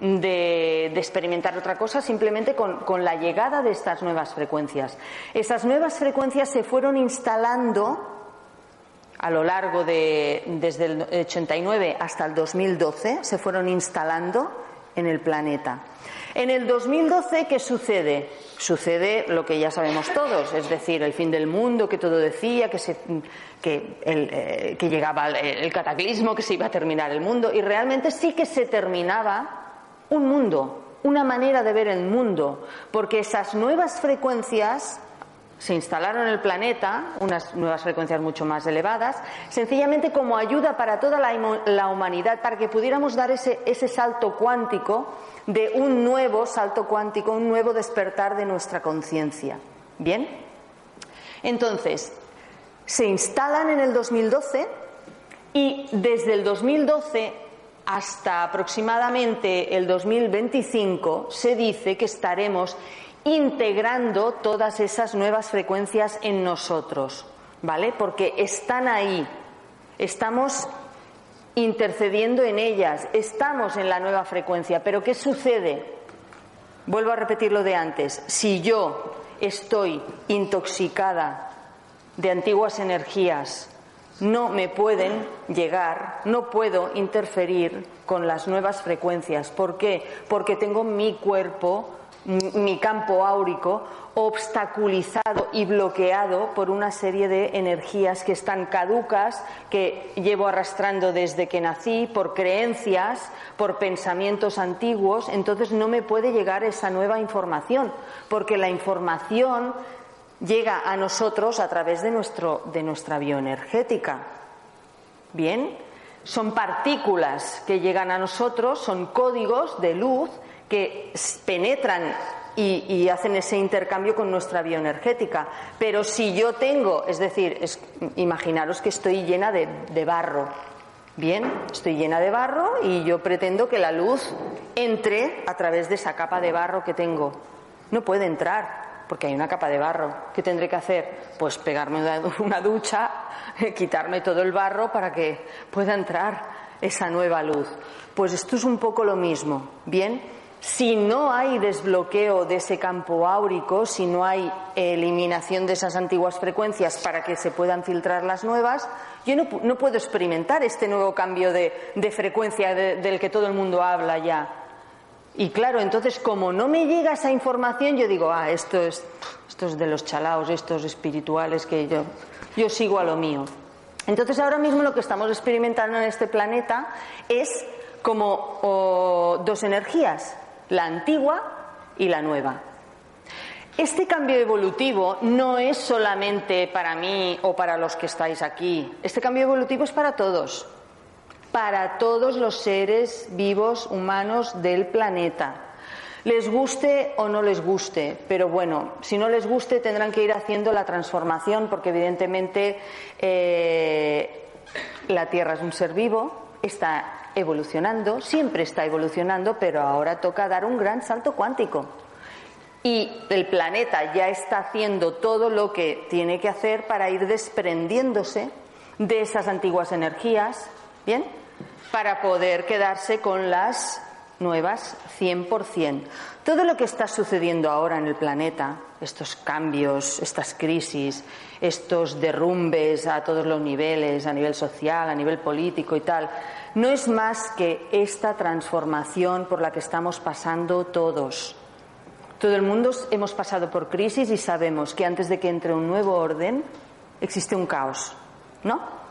de, experimentar otra cosa, simplemente con, la llegada de estas nuevas frecuencias. Esas nuevas frecuencias se fueron instalando a lo largo de, desde el 89 hasta el 2012, se fueron instalando en el planeta. En el 2012, ¿qué sucede? Sucede lo que ya sabemos todos, es decir, el fin del mundo, que todo decía, que, se, eh, que llegaba el, cataclismo, que se iba a terminar el mundo, y realmente sí que se terminaba un mundo, una manera de ver el mundo, porque esas nuevas frecuencias se instalaron en el planeta, unas nuevas frecuencias mucho más elevadas, sencillamente como ayuda para toda la, humanidad, para que pudiéramos dar ese, salto cuántico de un nuevo salto cuántico, un nuevo despertar de nuestra conciencia. ¿Bien? Entonces, se instalan en el 2012 y desde el 2012 hasta aproximadamente el 2025 se dice que estaremos integrando todas esas nuevas frecuencias en nosotros, ¿vale? Porque están ahí. Estamos intercediendo en ellas, estamos en la nueva frecuencia, pero ¿qué sucede? Vuelvo a repetir lo de antes, si yo estoy intoxicada de antiguas energías, no me pueden llegar, no puedo interferir con las nuevas frecuencias. ¿Por qué? Porque tengo mi cuerpo mi campo áurico obstaculizado y bloqueado por una serie de energías que están caducas, que llevo arrastrando desde que nací, por creencias, por pensamientos antiguos, entonces no me puede llegar esa nueva información, porque la información llega a nosotros a través de, nuestro, de nuestra bioenergética. Bien, son partículas que llegan a nosotros, son códigos de luz que penetran y, hacen ese intercambio con nuestra bioenergética. Pero si yo tengo, es decir, imaginaros que estoy llena de, de barro. Bien, estoy llena de barro y yo pretendo que la luz entre a través de esa capa de barro que tengo. No puede entrar porque hay una capa de barro. ¿Qué tendré que hacer? Pues pegarme una ducha, quitarme todo el barro para que pueda entrar esa nueva luz. Pues esto es un poco lo mismo. Bien, Si no hay desbloqueo de ese campo áurico, si no hay eliminación de esas antiguas frecuencias para que se puedan filtrar las nuevas, yo no, puedo experimentar este nuevo cambio de, frecuencia del que todo el mundo habla ya. Y claro, entonces como no me llega esa información, yo digo, ah, esto es, esto es de los chalaos, estos espirituales que yo, yo sigo a lo mío. Entonces ahora mismo lo que estamos experimentando en este planeta es como dos energías la antigua y la nueva. Este cambio evolutivo no es solamente para mí o para los que estáis aquí. Este cambio evolutivo es para todos, para todos los seres vivos humanos del planeta. Les guste o no les guste, pero bueno, si no les guste tendrán que ir haciendo la transformación porque evidentemente eh, la Tierra es un ser vivo, está evolucionando, siempre está evolucionando, pero ahora toca dar un gran salto cuántico. Y el planeta ya está haciendo todo lo que tiene que hacer para ir desprendiéndose de esas antiguas energías, ¿bien? Para poder quedarse con las nuevas 100%. Todo lo que está sucediendo ahora en el planeta, estos cambios, estas crisis, estos derrumbes a todos los niveles, a nivel social, a nivel político y tal, no es más que esta transformación por la que estamos pasando todos. Todo el mundo hemos pasado por crisis y sabemos que antes de que entre un nuevo orden existe un caos, ¿no?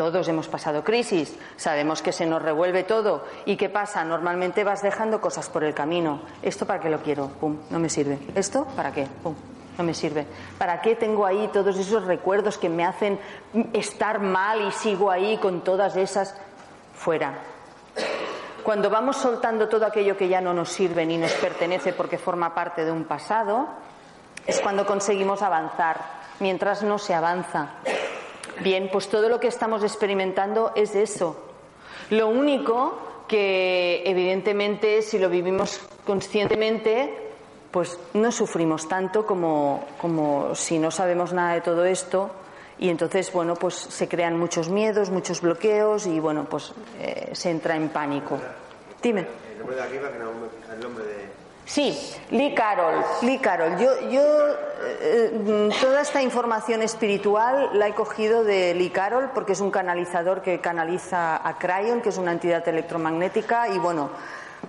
Todos hemos pasado crisis, sabemos que se nos revuelve todo. ¿Y qué pasa? Normalmente vas dejando cosas por el camino. ¿Esto para qué lo quiero? Pum, no me sirve. ¿Esto para qué? Pum, no me sirve. ¿Para qué tengo ahí todos esos recuerdos que me hacen estar mal y sigo ahí con todas esas? fuera. Cuando vamos soltando todo aquello que ya no nos sirve ni nos pertenece porque forma parte de un pasado, es cuando conseguimos avanzar, mientras no se avanza. Bien, pues todo lo que estamos experimentando es eso. Lo único que evidentemente si lo vivimos conscientemente, pues no sufrimos tanto como, como si no sabemos nada de todo esto y entonces, bueno, pues se crean muchos miedos, muchos bloqueos y, bueno, pues eh, se entra en pánico. Dime. El nombre de arriba, que no me el nombre de... Sí, Lee Carroll. Lee Carroll. Yo, yo eh, toda esta información espiritual la he cogido de Lee Carroll porque es un canalizador que canaliza a Cryon, que es una entidad electromagnética, y bueno,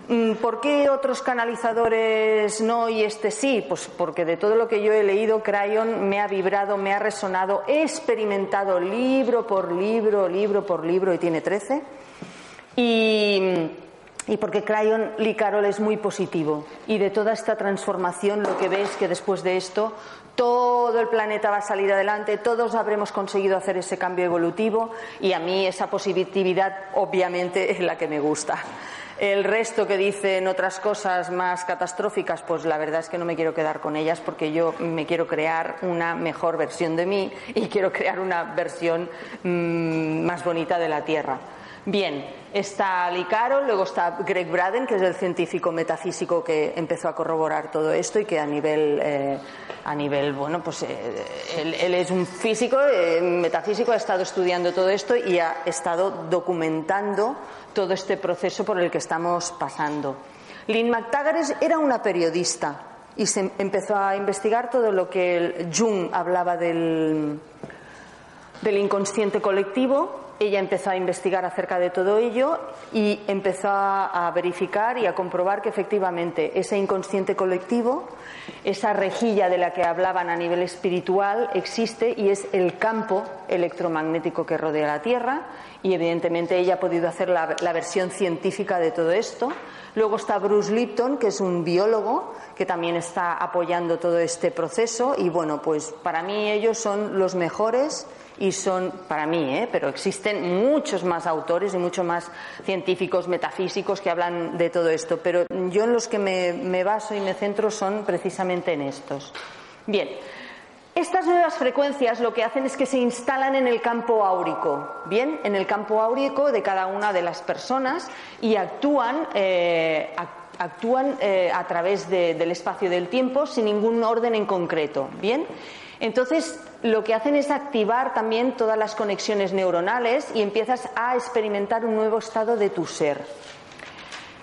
Mm, ¿Por qué otros canalizadores no y este sí? Pues porque de todo lo que yo he leído, Crayon me ha vibrado, me ha resonado, he experimentado libro por libro, libro por libro, y tiene 13. Y, y porque Crayon Licarol es muy positivo. Y de toda esta transformación, lo que ves que después de esto, todo el planeta va a salir adelante, todos habremos conseguido hacer ese cambio evolutivo, y a mí esa positividad, obviamente, es la que me gusta. El resto que dicen otras cosas más catastróficas, pues la verdad es que no me quiero quedar con ellas porque yo me quiero crear una mejor versión de mí y quiero crear una versión mm, más bonita de la Tierra. Bien, está Lee Carroll, luego está Greg Braden, que es el científico metafísico que empezó a corroborar todo esto y que a nivel, eh, a nivel bueno, pues eh, él, es un físico, eh, metafísico, ha estado estudiando todo esto y ha estado documentando todo este proceso por el que estamos pasando. Lynn McTaggart era una periodista y se empezó a investigar todo lo que Jung hablaba del, del inconsciente colectivo. Ella empezó a investigar acerca de todo ello y empezó a verificar y a comprobar que efectivamente ese inconsciente colectivo, esa rejilla de la que hablaban a nivel espiritual, existe y es el campo electromagnético que rodea la Tierra y evidentemente ella ha podido hacer la, versión científica de todo esto. Luego está Bruce Lipton, que es un biólogo que también está apoyando todo este proceso y bueno, pues para mí ellos son los mejores y son para mí, ¿eh? pero existen muchos más autores y muchos más científicos metafísicos que hablan de todo esto, pero yo en los que me, me baso y me centro son precisamente en estos. Bien, estas nuevas frecuencias lo que hacen es que se instalan en el campo áurico, bien, en el campo áurico de cada una de las personas y actúan, eh, actúan eh, a través del espacio del tiempo sin ningún orden en concreto, bien. Entonces, lo que hacen es activar también todas las conexiones neuronales y empiezas a experimentar un nuevo estado de tu ser.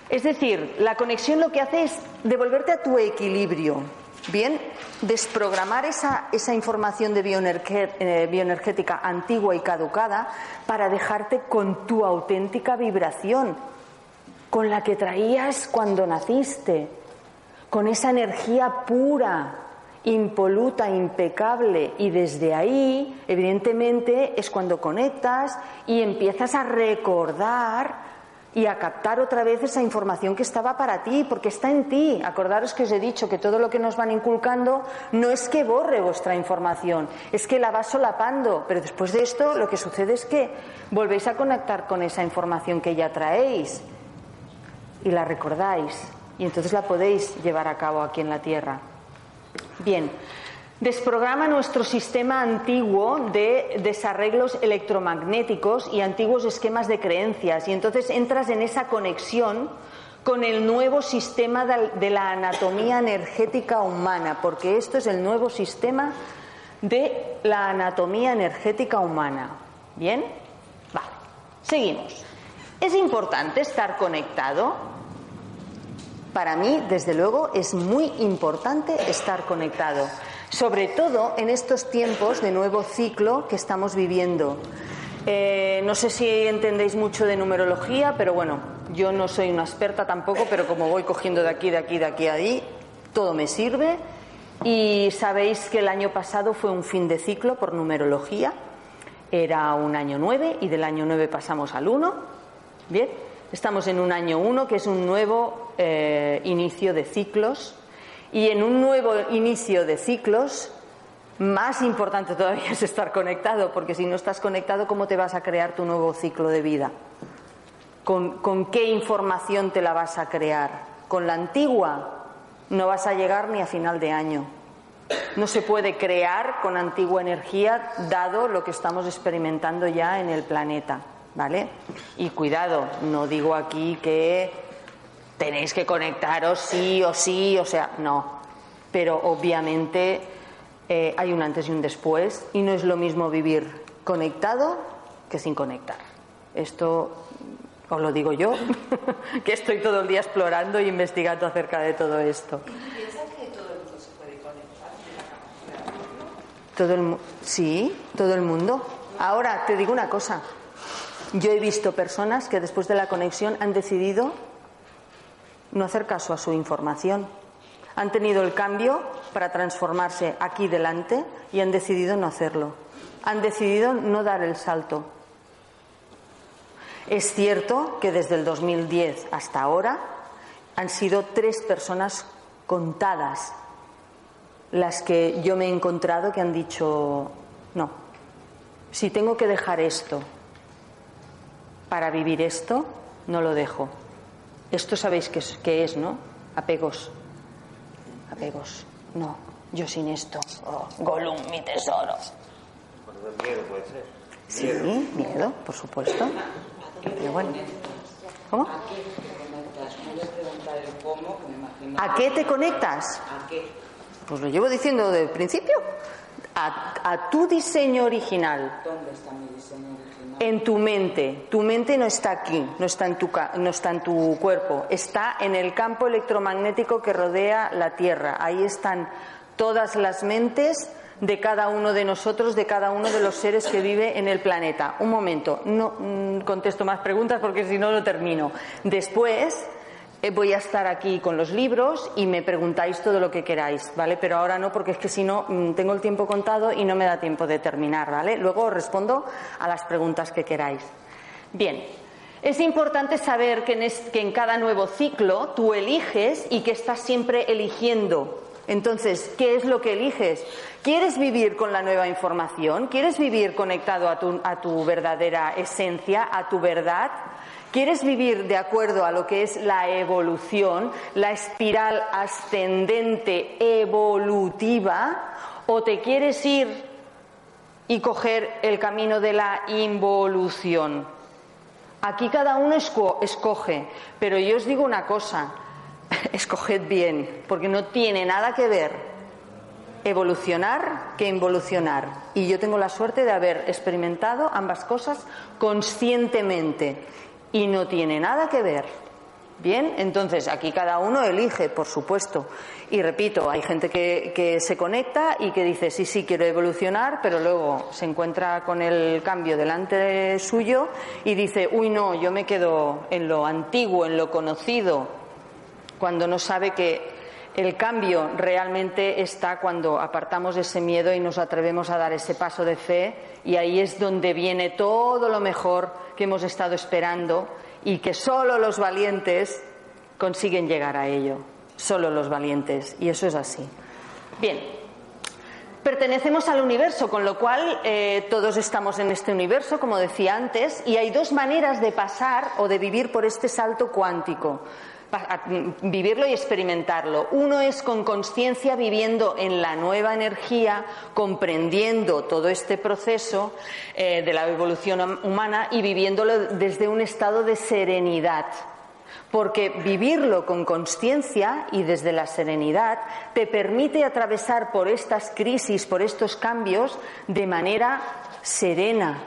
Es decir, la conexión lo que hace es devolverte a tu equilibrio. Bien, desprogramar esa, esa información de eh, bioenergética antigua y caducada para dejarte con tu auténtica vibración, con la que traías cuando naciste, con esa energía pura, impoluta, impecable. Y desde ahí, evidentemente, es cuando conectas y empiezas a recordar y a captar otra vez esa información que estaba para ti, porque está en ti. Acordaros que os he dicho que todo lo que nos van inculcando no es que borre vuestra información, es que la va solapando, pero después de esto lo que sucede es que volvéis a conectar con esa información que ya traéis y la recordáis y entonces la podéis llevar a cabo aquí en la Tierra. Bien, desprograma nuestro sistema antiguo de desarreglos electromagnéticos y antiguos esquemas de creencias y entonces entras en esa conexión con el nuevo sistema de la anatomía energética humana, porque esto es el nuevo sistema de la anatomía energética humana. ¿Bien? Vale. Seguimos. ¿Es importante estar conectado? Para mí, desde luego, es muy importante estar conectado sobre todo en estos tiempos de nuevo ciclo que estamos viviendo. Eh, no sé si entendéis mucho de numerología, pero bueno, yo no soy una experta tampoco, pero como voy cogiendo de aquí, de aquí, de aquí a ahí, todo me sirve. Y sabéis que el año pasado fue un fin de ciclo por numerología. Era un año 9 y del año 9 pasamos al 1. Bien, estamos en un año 1 que es un nuevo eh, inicio de ciclos y en un nuevo inicio de ciclos, más importante todavía es estar conectado, porque si no estás conectado, ¿cómo te vas a crear tu nuevo ciclo de vida? ¿Con, qué información te la vas a crear? ¿Con la antigua? No vas a llegar ni a final de año. No se puede crear con antigua energía, dado lo que estamos experimentando ya en el planeta. ¿Vale? Y cuidado, no digo aquí que tenéis que conectaros sí o sí, o sea, no. Pero obviamente eh, hay un antes y un después y no es lo mismo vivir conectado que sin conectar. Esto os lo digo yo, que estoy todo el día explorando e investigando acerca de todo esto. ¿Piensas que todo el mundo se puede conectar? Todo el, sí, todo el mundo. Ahora te digo una cosa. Yo he visto personas que después de la conexión han decidido no hacer caso a su información. Han tenido el cambio para transformarse aquí delante y han decidido no hacerlo. Han decidido no dar el salto. Es cierto que desde el 2010 hasta ahora han sido tres personas contadas las que yo me he encontrado que han dicho, no, si tengo que dejar esto para vivir esto, no lo dejo. Esto sabéis qué es, qué es, ¿no? Apegos. Apegos. No, yo sin esto. Oh, Gollum, mi tesoro. miedo puede ser. Sí, miedo, por supuesto. Pero bueno. ¿Cómo? ¿A qué te conectas? ¿A qué? Pues lo llevo diciendo desde el principio. A, a tu diseño original. ¿Dónde está mi diseño original? En tu mente. Tu mente no está aquí, no está en tu, no está en tu cuerpo, está en el campo electromagnético que rodea la Tierra. Ahí están todas las mentes de cada uno de nosotros, de cada uno de los seres que vive en el planeta. Un momento, no mm, contesto más preguntas porque si no, no termino. Después voy a estar aquí con los libros y me preguntáis todo lo que queráis, ¿vale? Pero ahora no, porque es que si no, mm, tengo el tiempo contado y no me da tiempo de terminar, ¿vale? Luego os respondo a las preguntas que queráis. Bien, es importante saber que en, que en cada nuevo ciclo tú eliges y que estás siempre eligiendo. Entonces, ¿qué es lo que eliges? ¿Quieres vivir con la nueva información? ¿Quieres vivir conectado a tu, a tu verdadera esencia, a tu verdad? ¿Quieres vivir de acuerdo a lo que es la evolución, la espiral ascendente evolutiva, o te quieres ir y coger el camino de la involución? Aquí cada uno escoge, pero yo os digo una cosa, escoged bien, porque no tiene nada que ver evolucionar que involucionar. Y yo tengo la suerte de haber experimentado ambas cosas conscientemente y no tiene nada que ver. Bien, entonces aquí cada uno elige, por supuesto. Y repito, hay gente que, que, se conecta y que dice, sí, sí, quiero evolucionar, pero luego se encuentra con el cambio delante suyo y dice, uy, no, yo me quedo en lo antiguo, en lo conocido, cuando no sabe que el cambio realmente está cuando apartamos ese miedo y nos atrevemos a dar ese paso de fe y ahí es donde viene todo lo mejor que hemos estado esperando y que solo los valientes consiguen llegar a ello, solo los valientes, y eso es así. Bien, pertenecemos al universo, con lo cual eh, todos estamos en este universo, como decía antes, y hay dos maneras de pasar o de vivir por este salto cuántico vivirlo y experimentarlo. Uno es con conciencia viviendo en la nueva energía, comprendiendo todo este proceso eh, de la evolución humana y viviéndolo desde un estado de serenidad. Porque vivirlo con conciencia y desde la serenidad te permite atravesar por estas crisis, por estos cambios, de manera serena,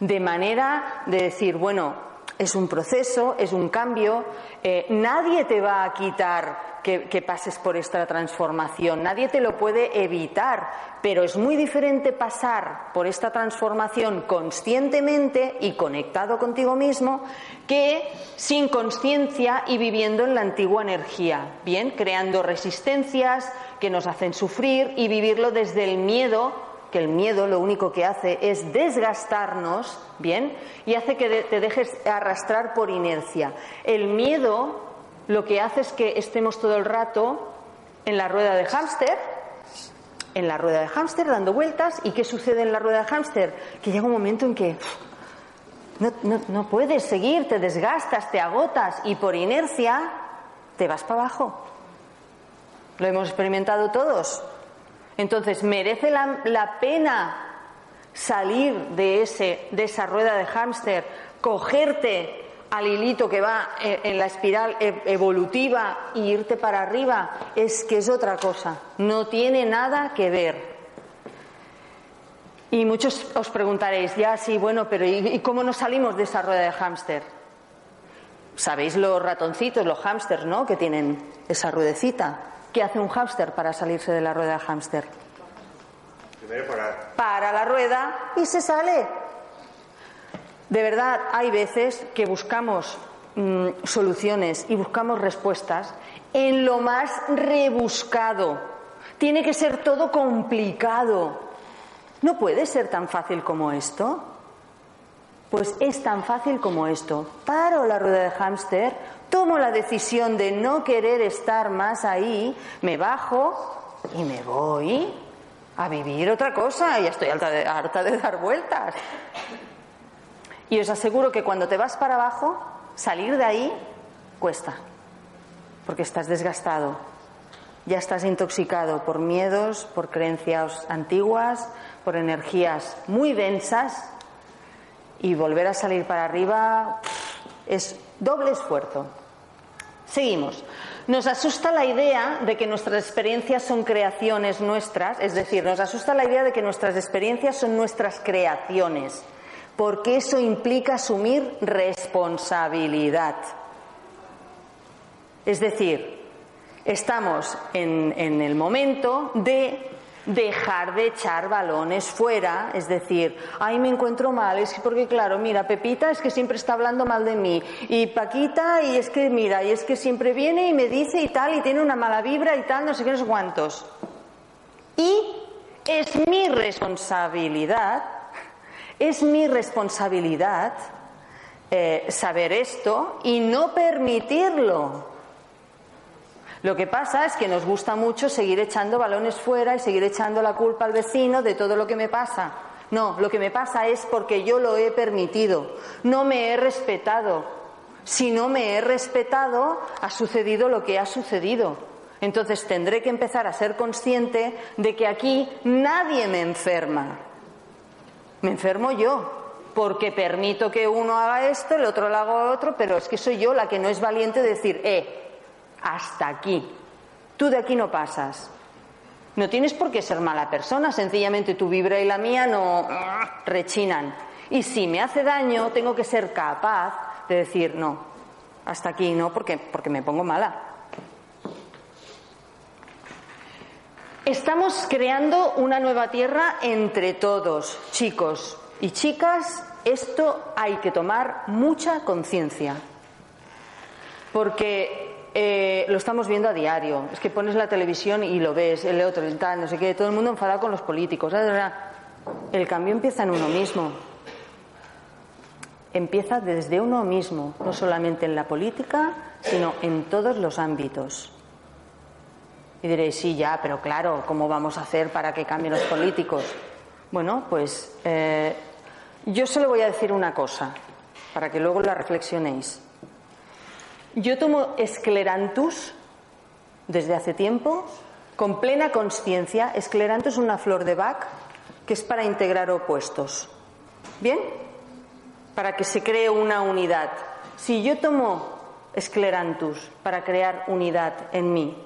de manera de decir, bueno, es un proceso, es un cambio. Eh, nadie te va a quitar que, que, pases por esta transformación, nadie te lo puede evitar, pero es muy diferente pasar por esta transformación conscientemente y conectado contigo mismo que sin conciencia y viviendo en la antigua energía, bien, creando resistencias que nos hacen sufrir y vivirlo desde el miedo que el miedo lo único que hace es desgastarnos, ¿bien? Y hace que te dejes arrastrar por inercia. El miedo lo que hace es que estemos todo el rato en la rueda de hámster, en la rueda de hámster dando vueltas. ¿Y qué sucede en la rueda de hámster? Que llega un momento en que no, no puedes seguir, te desgastas, te agotas y por inercia te vas para abajo. ¿Lo hemos experimentado todos? Entonces, ¿merece la, pena salir de, ese, de esa rueda de hámster, cogerte al hilito que va eh, en la espiral e, evolutiva y irte para arriba? Es que es otra cosa, no tiene nada que ver. Y muchos os preguntaréis, ya sí, bueno, pero ¿y, cómo nos salimos de esa rueda de hámster? Sabéis los ratoncitos, los hámsters, ¿no? Que tienen esa ruedecita. ¿Qué hace un hámster para salirse de la rueda hámster? Primero parar. Para la rueda y se sale. De verdad, hay veces que buscamos mm, soluciones y buscamos respuestas en lo más rebuscado. Tiene que ser todo complicado. ¿No puede ser tan fácil como esto? Pues es tan fácil como esto. Paro la rueda de hámster, tomo la decisión de no querer estar más ahí, me bajo y me voy a vivir otra cosa. Ya estoy harta de, harta de dar vueltas. Y os aseguro que cuando te vas para abajo, salir de ahí cuesta, porque estás desgastado, ya estás intoxicado por miedos, por creencias antiguas, por energías muy densas, y volver a salir para arriba es doble esfuerzo. Seguimos. Nos asusta la idea de que nuestras experiencias son creaciones nuestras, es decir, nos asusta la idea de que nuestras experiencias son nuestras creaciones, porque eso implica asumir responsabilidad. Es decir, estamos en, en el momento de dejar de echar balones fuera, es decir, ay, me encuentro mal, es porque claro, mira, Pepita es que siempre está hablando mal de mí, y Paquita, y es que mira, y es que siempre viene y me dice y tal, y tiene una mala vibra y tal, no sé qué, no sé cuántos. Y es mi responsabilidad, es mi responsabilidad eh, saber esto y no permitirlo. Lo que pasa es que nos gusta mucho seguir echando balones fuera y seguir echando la culpa al vecino de todo lo que me pasa. No, lo que me pasa es porque yo lo he permitido, no me he respetado. Si no me he respetado, ha sucedido lo que ha sucedido. Entonces tendré que empezar a ser consciente de que aquí nadie me enferma. Me enfermo yo, porque permito que uno haga esto, el otro lo haga otro, pero es que soy yo la que no es valiente de decir, eh, hasta aquí. Tú de aquí no pasas. No tienes por qué ser mala persona, sencillamente tu vibra y la mía no rechinan. Y si me hace daño, tengo que ser capaz de decir no. hasta aquí, ¿no? Porque, porque me pongo mala. Estamos creando una nueva tierra entre todos, chicos y chicas. Esto hay que tomar mucha conciencia, porque eh, lo estamos viendo a diario. Es que pones la televisión y lo ves, el otro, el tal, no sé qué, todo el mundo enfadado con los políticos. El cambio empieza en uno mismo. Empieza desde uno mismo, no solamente en la política, sino en todos los ámbitos. Y diréis, sí, ya, pero claro, ¿cómo vamos a hacer para que cambien los políticos? Bueno, pues eh, yo solo voy a decir una cosa, para que luego la reflexionéis. Yo tomo esclerantus desde hace tiempo, con plena conciencia. Esclerantus es una flor de Bach que es para integrar opuestos. ¿Bien? Para que se cree una unidad. Si yo tomo esclerantus para crear unidad en mí,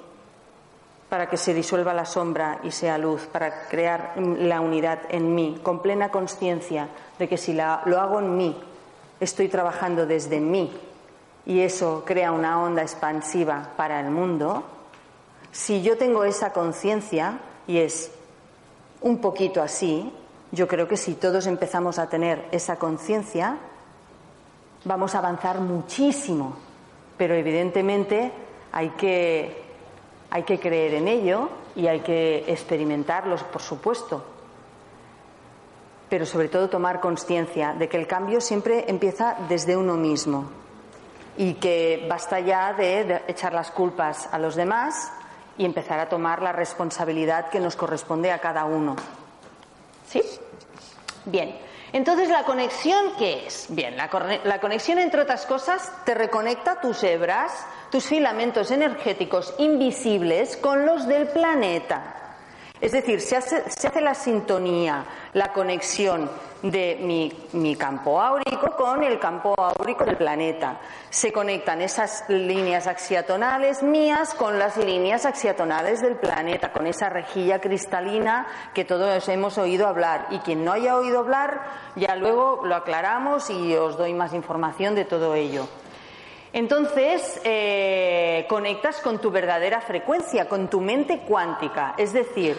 para que se disuelva la sombra y sea luz, para crear la unidad en mí, con plena conciencia de que si lo hago en mí, estoy trabajando desde mí y eso crea una onda expansiva para el mundo, si yo tengo esa conciencia, y es un poquito así, yo creo que si todos empezamos a tener esa conciencia, vamos a avanzar muchísimo, pero evidentemente hay que hay que creer en ello y hay que experimentarlos, por supuesto. Pero sobre todo tomar conciencia de que el cambio siempre empieza desde uno mismo y que basta ya de, echar las culpas a los demás y empezar a tomar la responsabilidad que nos corresponde a cada uno. ¿Sí? Bien. Entonces, ¿la conexión qué es? Bien, la, la conexión, entre otras cosas, te reconecta tus hebras tus filamentos energéticos invisibles con los del planeta. Es decir, se hace, la sintonía, la conexión de mi, campo áurico con el campo áurico del planeta. Se conectan esas líneas axiatonales mías con las líneas axiatonales del planeta, con esa rejilla cristalina que todos hemos oído hablar. Y quien no haya oído hablar, ya luego lo aclaramos y os doy más información de todo ello. Entonces, eh, conectas con tu verdadera frecuencia, con tu mente cuántica. Es decir,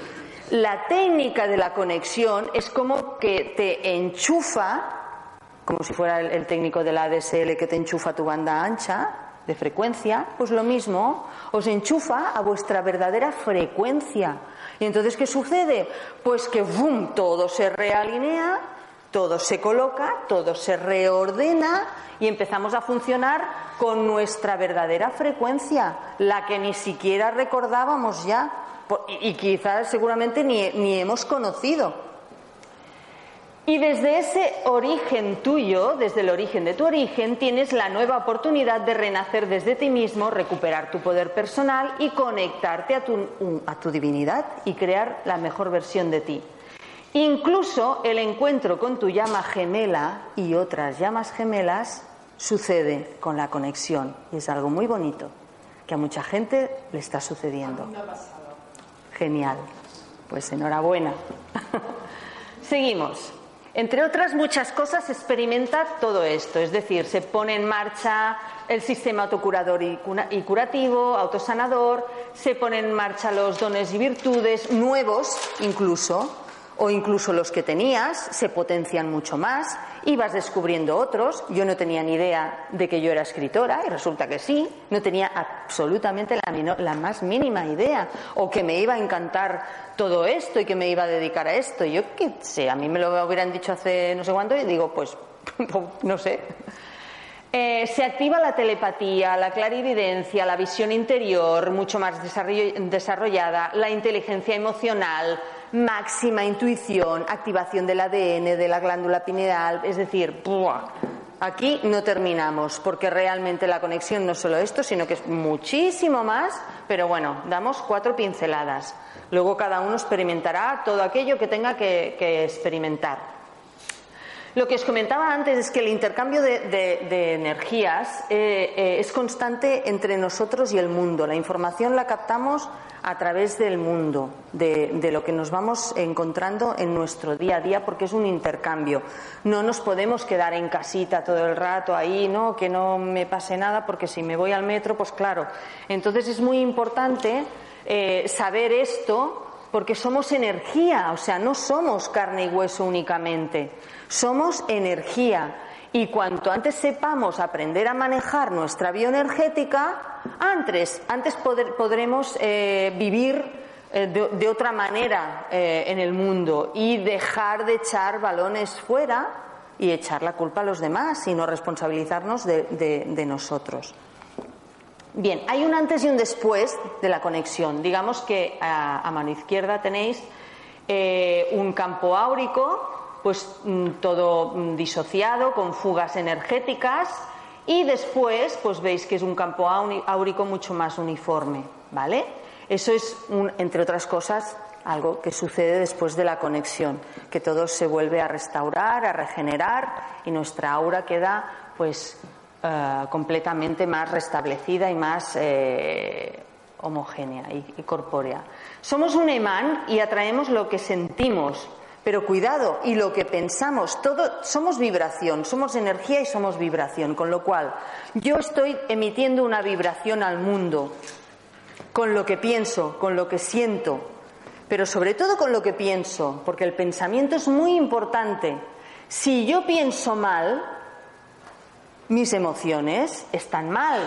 la técnica de la conexión es como que te enchufa, como si fuera el, técnico de la ADSL que te enchufa tu banda ancha de frecuencia, pues lo mismo, os enchufa a vuestra verdadera frecuencia. Y entonces, ¿qué sucede? Pues que ¡bum! todo se realinea, todo se coloca, todo se reordena y empezamos a funcionar con nuestra verdadera frecuencia, la que ni siquiera recordábamos ya y quizás seguramente ni, ni hemos conocido. Y desde ese origen tuyo, desde el origen de tu origen, tienes la nueva oportunidad de renacer desde ti mismo, recuperar tu poder personal y conectarte a tu, a tu divinidad y crear la mejor versión de ti. Incluso el encuentro con tu llama gemela y otras llamas gemelas sucede con la conexión y es algo muy bonito que a mucha gente le está sucediendo. Genial. Pues enhorabuena. Seguimos. Entre otras muchas cosas, experimenta todo esto, es decir, se pone en marcha el sistema autocurador y curativo, autosanador, se ponen en marcha los dones y virtudes nuevos incluso, o incluso los que tenías se potencian mucho más y vas descubriendo otros. Yo no tenía ni idea de que yo era escritora y resulta que sí, no tenía absolutamente la, más mínima idea o que me iba a encantar todo esto y que me iba a dedicar a esto. Yo qué sé, a mí me lo hubieran dicho hace no sé cuánto y digo, pues no sé. Eh, se activa la telepatía, la clarividencia, la visión interior, mucho más desarrollada, la inteligencia emocional, máxima intuición, activación del ADN, de la glándula pineal, es decir, aquí no terminamos, porque realmente la conexión no es solo esto, sino que es muchísimo más, pero bueno, damos cuatro pinceladas. Luego cada uno experimentará todo aquello que tenga que experimentar. Lo que os comentaba antes es que el intercambio de, energías eh, eh, es constante entre nosotros y el mundo. La información la captamos a través del mundo, de, de lo que nos vamos encontrando en nuestro día a día, porque es un intercambio. No nos podemos quedar en casita todo el rato ahí, no, que no me pase nada, porque si me voy al metro, pues claro. Entonces es muy importante eh, saber esto porque somos energía, o sea, no somos carne y hueso únicamente, somos energía. Y cuanto antes sepamos aprender a manejar nuestra bioenergética, antes, antes podremos eh, vivir eh, de, otra manera eh, en el mundo y dejar de echar balones fuera y echar la culpa a los demás, sino responsabilizarnos de- de- de nosotros. Bien, hay un antes y un después de la conexión. Digamos que a, mano izquierda tenéis eh, un campo áurico, pues mm, todo mm, disociado, con fugas energéticas, y después, pues veis que es un campo áurico mucho más uniforme, ¿vale? Eso es, un- entre otras cosas, algo que sucede después de la conexión, que todo se vuelve a restaurar, a regenerar, y nuestra aura queda, pues, eh, completamente más restablecida y más eh, homogénea y, y corpórea. Somos un imán y atraemos lo que sentimos, pero cuidado, y lo que pensamos, todo somos vibración, somos energía y somos vibración, con lo cual yo estoy emitiendo una vibración al mundo con lo que pienso, con lo que siento, pero sobre todo con lo que pienso, porque el pensamiento es muy importante. Si yo pienso mal, mis emociones están mal,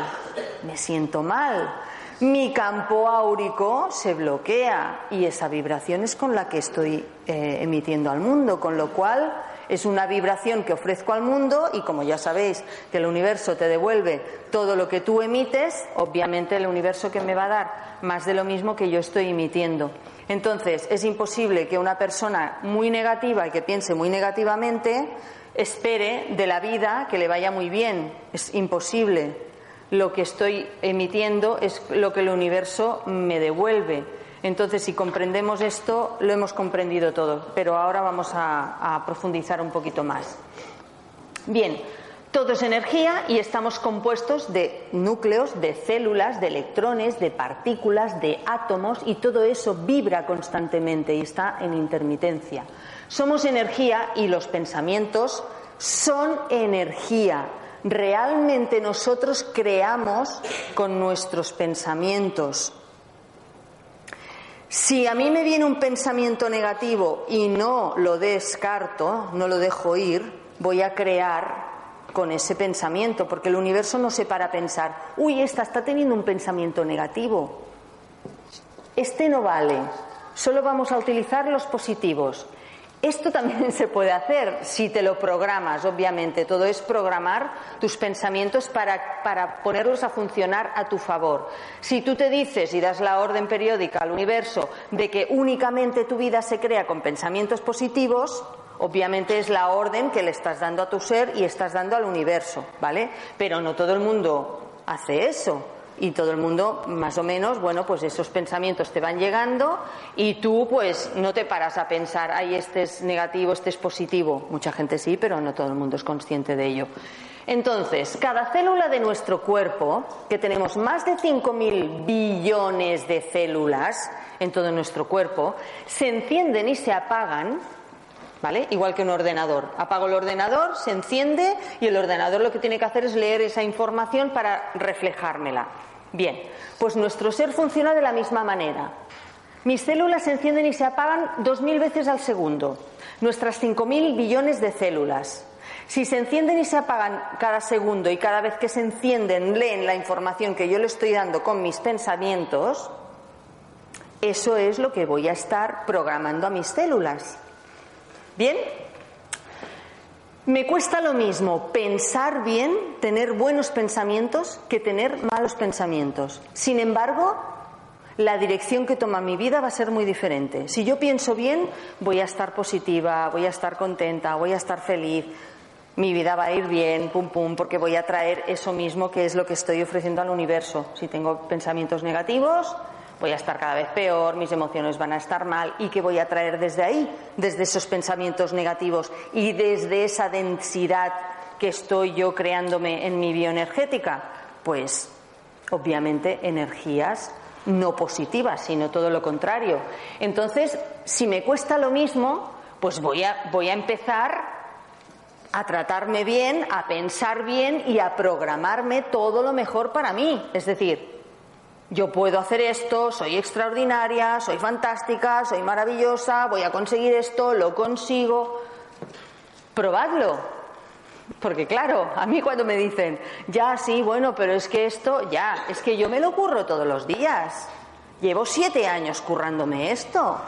me siento mal, mi campo áurico se bloquea y esa vibración es con la que estoy eh, emitiendo al mundo, con lo cual es una vibración que ofrezco al mundo y como ya sabéis que el universo te devuelve todo lo que tú emites, obviamente el universo que me va a dar más de lo mismo que yo estoy emitiendo. Entonces, es imposible que una persona muy negativa y que piense muy negativamente espere de la vida que le vaya muy bien. Es imposible. Lo que estoy emitiendo es lo que el universo me devuelve. Entonces, si comprendemos esto, lo hemos comprendido todo. Pero ahora vamos a, a profundizar un poquito más. Bien, todo es energía y estamos compuestos de núcleos, de células, de electrones, de partículas, de átomos y todo eso vibra constantemente y está en intermitencia. Somos energía y los pensamientos son energía. Realmente nosotros creamos con nuestros pensamientos. Si a mí me viene un pensamiento negativo y no lo descarto, no lo dejo ir, voy a crear con ese pensamiento, porque el universo no se para a pensar, uy, esta está teniendo un pensamiento negativo. Este no vale, solo vamos a utilizar los positivos. Esto también se puede hacer si te lo programas, obviamente. Todo es programar tus pensamientos para, para, ponerlos a funcionar a tu favor. Si tú te dices y das la orden periódica al universo de que únicamente tu vida se crea con pensamientos positivos, obviamente es la orden que le estás dando a tu ser y estás dando al universo, ¿vale? Pero no todo el mundo hace eso y todo el mundo más o menos, bueno, pues esos pensamientos te van llegando y tú pues no te paras a pensar, ay, este es negativo, este es positivo. Mucha gente sí, pero no todo el mundo es consciente de ello. Entonces, cada célula de nuestro cuerpo, que tenemos más de 5.000 billones de células en todo nuestro cuerpo, se encienden y se apagan ¿Vale? Igual que un ordenador. Apago el ordenador, se enciende y el ordenador lo que tiene que hacer es leer esa información para reflejármela. Bien, pues nuestro ser funciona de la misma manera. Mis células se encienden y se apagan dos mil veces al segundo. Nuestras cinco mil billones de células. Si se encienden y se apagan cada segundo y cada vez que se encienden leen la información que yo le estoy dando con mis pensamientos, eso es lo que voy a estar programando a mis células. ¿Bien? Me cuesta lo mismo pensar bien, tener buenos pensamientos, que tener malos pensamientos. Sin embargo, la dirección que toma mi vida va a ser muy diferente. Si yo pienso bien, voy a estar positiva, voy a estar contenta, voy a estar feliz, mi vida va a ir bien, pum pum, porque voy a traer eso mismo que es lo que estoy ofreciendo al universo. Si tengo pensamientos negativos, voy a estar cada vez peor, mis emociones van a estar mal y qué voy a traer desde ahí, desde esos pensamientos negativos y desde esa densidad que estoy yo creándome en mi bioenergética. Pues obviamente energías no positivas, sino todo lo contrario. Entonces, si me cuesta lo mismo, pues voy a, voy a empezar a tratarme bien, a pensar bien y a programarme todo lo mejor para mí. Es decir, yo puedo hacer esto, soy extraordinaria, soy fantástica, soy maravillosa, voy a conseguir esto, lo consigo. Probadlo. Porque claro, a mí cuando me dicen, ya sí, bueno, pero es que esto, ya, es que yo me lo curro todos los días. Llevo siete años currándome esto.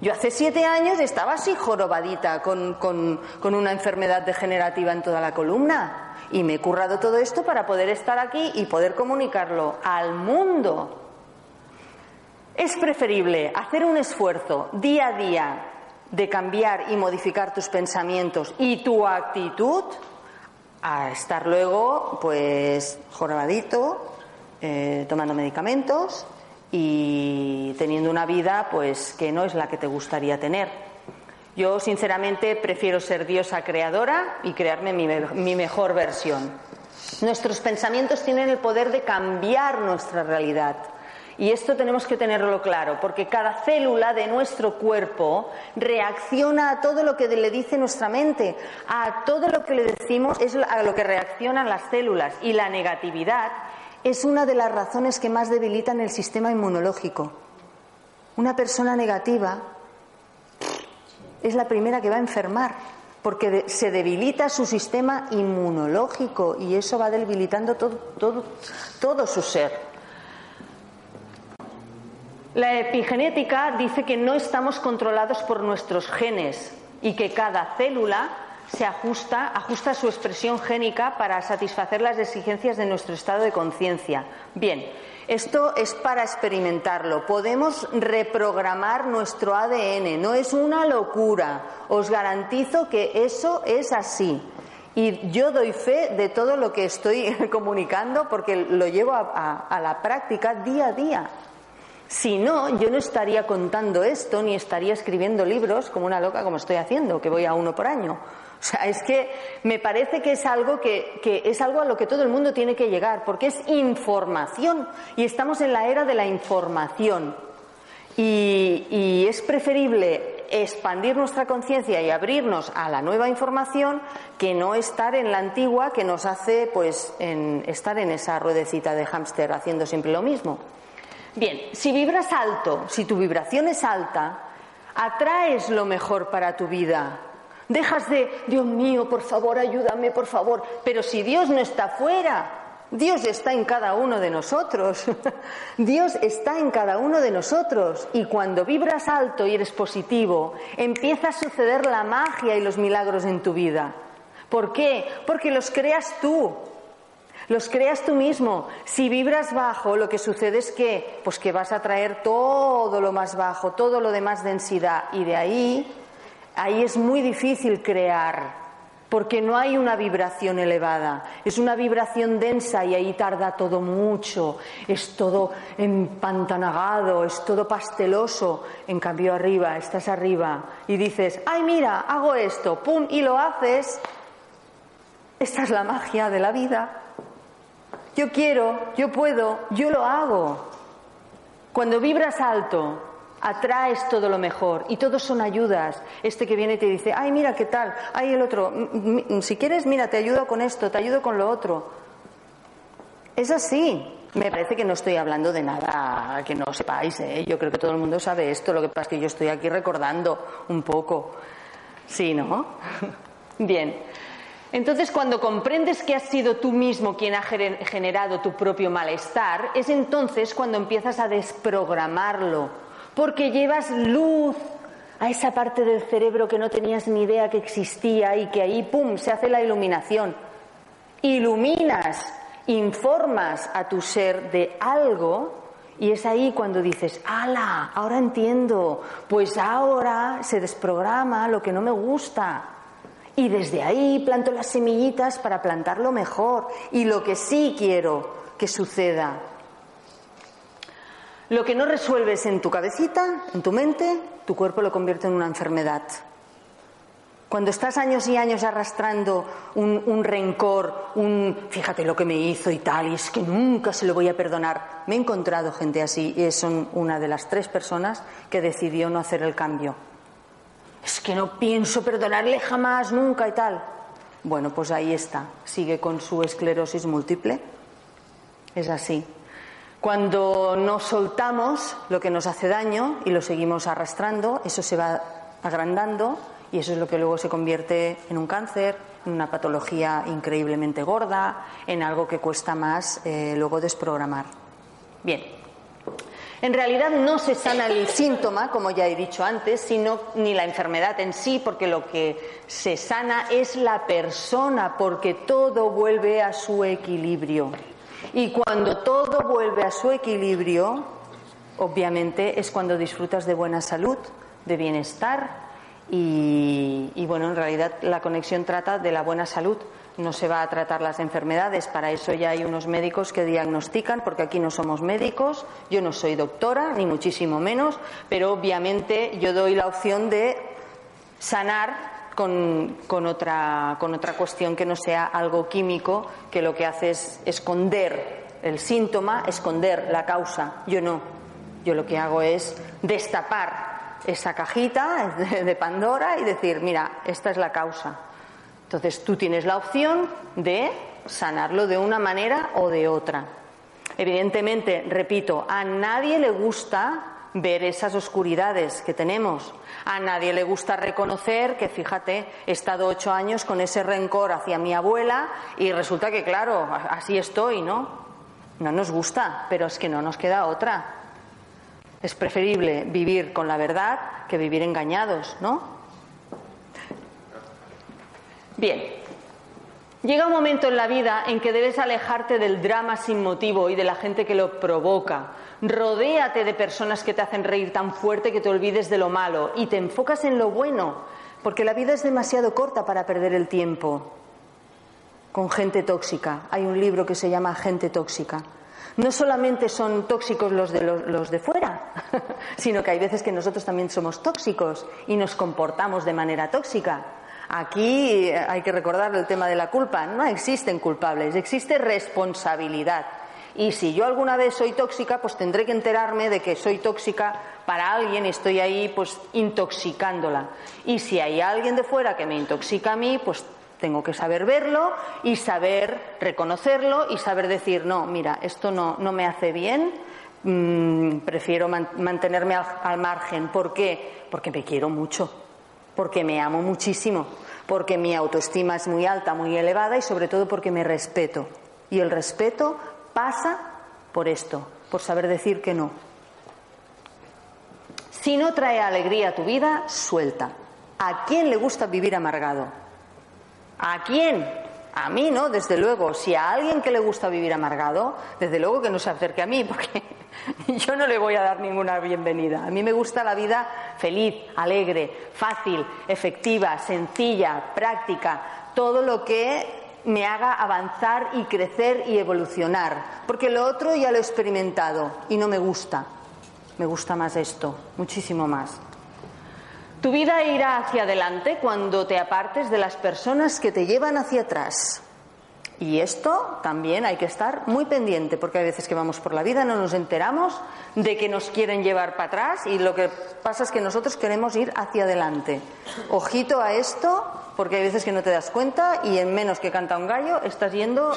Yo hace siete años estaba así jorobadita con, con, una enfermedad degenerativa en toda la columna y me he currado todo esto para poder estar aquí y poder comunicarlo al mundo. Es preferible hacer un esfuerzo día a día de cambiar y modificar tus pensamientos y tu actitud a estar luego pues jorobadito, eh, tomando medicamentos y teniendo una vida pues que no es la que te gustaría tener. Yo sinceramente prefiero ser diosa creadora y crearme mi, mi mejor versión. Nuestros pensamientos tienen el poder de cambiar nuestra realidad. Y esto tenemos que tenerlo claro, porque cada célula de nuestro cuerpo reacciona a todo lo que le dice nuestra mente, a todo lo que le decimos es a lo que reaccionan las células. Y la negatividad es una de las razones que más debilitan el sistema inmunológico. Una persona negativa es la primera que va a enfermar porque se debilita su sistema inmunológico y eso va debilitando todo, todo, todo su ser. La epigenética dice que no estamos controlados por nuestros genes y que cada célula se ajusta, ajusta su expresión génica para satisfacer las exigencias de nuestro estado de conciencia. Bien, esto es para experimentarlo. Podemos reprogramar nuestro ADN. No es una locura. Os garantizo que eso es así. Y yo doy fe de todo lo que estoy comunicando porque lo llevo a, la práctica día a día. Si no, yo no estaría contando esto ni estaría escribiendo libros como una loca como estoy haciendo, que voy a uno por año. O sea, es que me parece que es algo que, es algo a lo que todo el mundo tiene que llegar, porque es información y estamos en la era de la información. Y, es preferible expandir nuestra conciencia y abrirnos a la nueva información que no estar en la antigua que nos hace pues estar en esa ruedecita de hámster haciendo siempre lo mismo. Bien, si vibras alto, si tu vibración es alta, atraes lo mejor para tu vida. Dejas de, Dios mío, por favor, ayúdame, por favor. Pero si Dios no está fuera, Dios está en cada uno de nosotros. Dios está en cada uno de nosotros. Y cuando vibras alto y eres positivo, empieza a suceder la magia y los milagros en tu vida. ¿Por qué? Porque los creas tú. Los creas tú mismo. Si vibras bajo, lo que sucede es que, pues que vas a traer todo lo más bajo, todo lo de más densidad. Y de ahí ahí es muy difícil crear, porque no hay una vibración elevada, es una vibración densa y ahí tarda todo mucho, es todo empantanagado, es todo pasteloso. En cambio arriba, estás arriba y dices, ay mira, hago esto, pum, y lo haces. Esta es la magia de la vida. Yo quiero, yo puedo, yo lo hago. Cuando vibras alto, atraes todo lo mejor y todos son ayudas. Este que viene y te dice, ay, mira qué tal, ay, el otro, si quieres, mira, te ayudo con esto, te ayudo con lo otro. Es así. Me parece que no estoy hablando de nada que no sepáis, ¿eh? yo creo que todo el mundo sabe esto, lo que pasa es que yo estoy aquí recordando un poco. Sí, ¿no? Bien. Entonces, cuando comprendes que has sido tú mismo quien ha generado tu propio malestar, es entonces cuando empiezas a desprogramarlo porque llevas luz a esa parte del cerebro que no tenías ni idea que existía y que ahí, ¡pum!, se hace la iluminación. Iluminas, informas a tu ser de algo y es ahí cuando dices, ¡ala! Ahora entiendo, pues ahora se desprograma lo que no me gusta. Y desde ahí planto las semillitas para plantarlo mejor y lo que sí quiero que suceda. Lo que no resuelves en tu cabecita, en tu mente, tu cuerpo lo convierte en una enfermedad. Cuando estás años y años arrastrando un, rencor, un fíjate lo que me hizo y tal, y es que nunca se lo voy a perdonar. Me he encontrado gente así y son una de las tres personas que decidió no hacer el cambio. Es que no pienso perdonarle jamás, nunca y tal. Bueno, pues ahí está, sigue con su esclerosis múltiple. Es así. Cuando no soltamos lo que nos hace daño y lo seguimos arrastrando, eso se va agrandando y eso es lo que luego se convierte en un cáncer, en una patología increíblemente gorda, en algo que cuesta más eh, luego desprogramar. Bien, en realidad no se sana el síntoma, como ya he dicho antes, sino ni la enfermedad en sí, porque lo que se sana es la persona, porque todo vuelve a su equilibrio. Y cuando todo vuelve a su equilibrio, obviamente es cuando disfrutas de buena salud, de bienestar, y, bueno, en realidad la conexión trata de la buena salud. No se va a tratar las enfermedades, para eso ya hay unos médicos que diagnostican, porque aquí no somos médicos, yo no soy doctora, ni muchísimo menos, pero obviamente yo doy la opción de sanar con, con, otra, con otra cuestión que no sea algo químico, que lo que hace es esconder el síntoma, esconder la causa. Yo no. Yo lo que hago es destapar esa cajita de Pandora y decir, mira, esta es la causa. Entonces tú tienes la opción de sanarlo de una manera o de otra. Evidentemente, repito, a nadie le gusta ver esas oscuridades que tenemos. A nadie le gusta reconocer que, fíjate, he estado ocho años con ese rencor hacia mi abuela y resulta que, claro, así estoy, ¿no? No nos gusta, pero es que no nos queda otra. Es preferible vivir con la verdad que vivir engañados, ¿no? Bien. Llega un momento en la vida en que debes alejarte del drama sin motivo y de la gente que lo provoca. Rodéate de personas que te hacen reír tan fuerte que te olvides de lo malo y te enfocas en lo bueno, porque la vida es demasiado corta para perder el tiempo con gente tóxica. Hay un libro que se llama Gente tóxica no solamente son tóxicos los de, los, de fuera, sino que hay veces que nosotros también somos tóxicos y nos comportamos de manera tóxica. Aquí hay que recordar el tema de la culpa. No existen culpables, existe responsabilidad. Y si yo alguna vez soy tóxica, pues tendré que enterarme de que soy tóxica para alguien y estoy ahí pues intoxicándola. Y si hay alguien de fuera que me intoxica a mí, pues tengo que saber verlo y saber reconocerlo y saber decir, no, mira, esto no, no me hace bien, mm, prefiero mantenerme al, margen. ¿Por qué? Porque me quiero mucho, porque me amo muchísimo, porque mi autoestima es muy alta, muy elevada y sobre todo porque me respeto. Y el respeto pasa por esto, por saber decir que no. Si no trae alegría a tu vida, suelta. ¿A quién le gusta vivir amargado? ¿A quién? A mí no, desde luego. Si a alguien que le gusta vivir amargado, desde luego que no se acerque a mí, porque yo no le voy a dar ninguna bienvenida. A mí me gusta la vida feliz, alegre, fácil, efectiva, sencilla, práctica, todo lo que me haga avanzar y crecer y evolucionar. Porque lo otro ya lo he experimentado y no me gusta. Me gusta más esto, muchísimo más. Tu vida irá hacia adelante cuando te apartes de las personas que te llevan hacia atrás. Y esto también hay que estar muy pendiente, porque hay veces que vamos por la vida, no nos enteramos de que nos quieren llevar para atrás y lo que pasa es que nosotros queremos ir hacia adelante. Ojito a esto, porque hay veces que no te das cuenta y en menos que canta un gallo estás yendo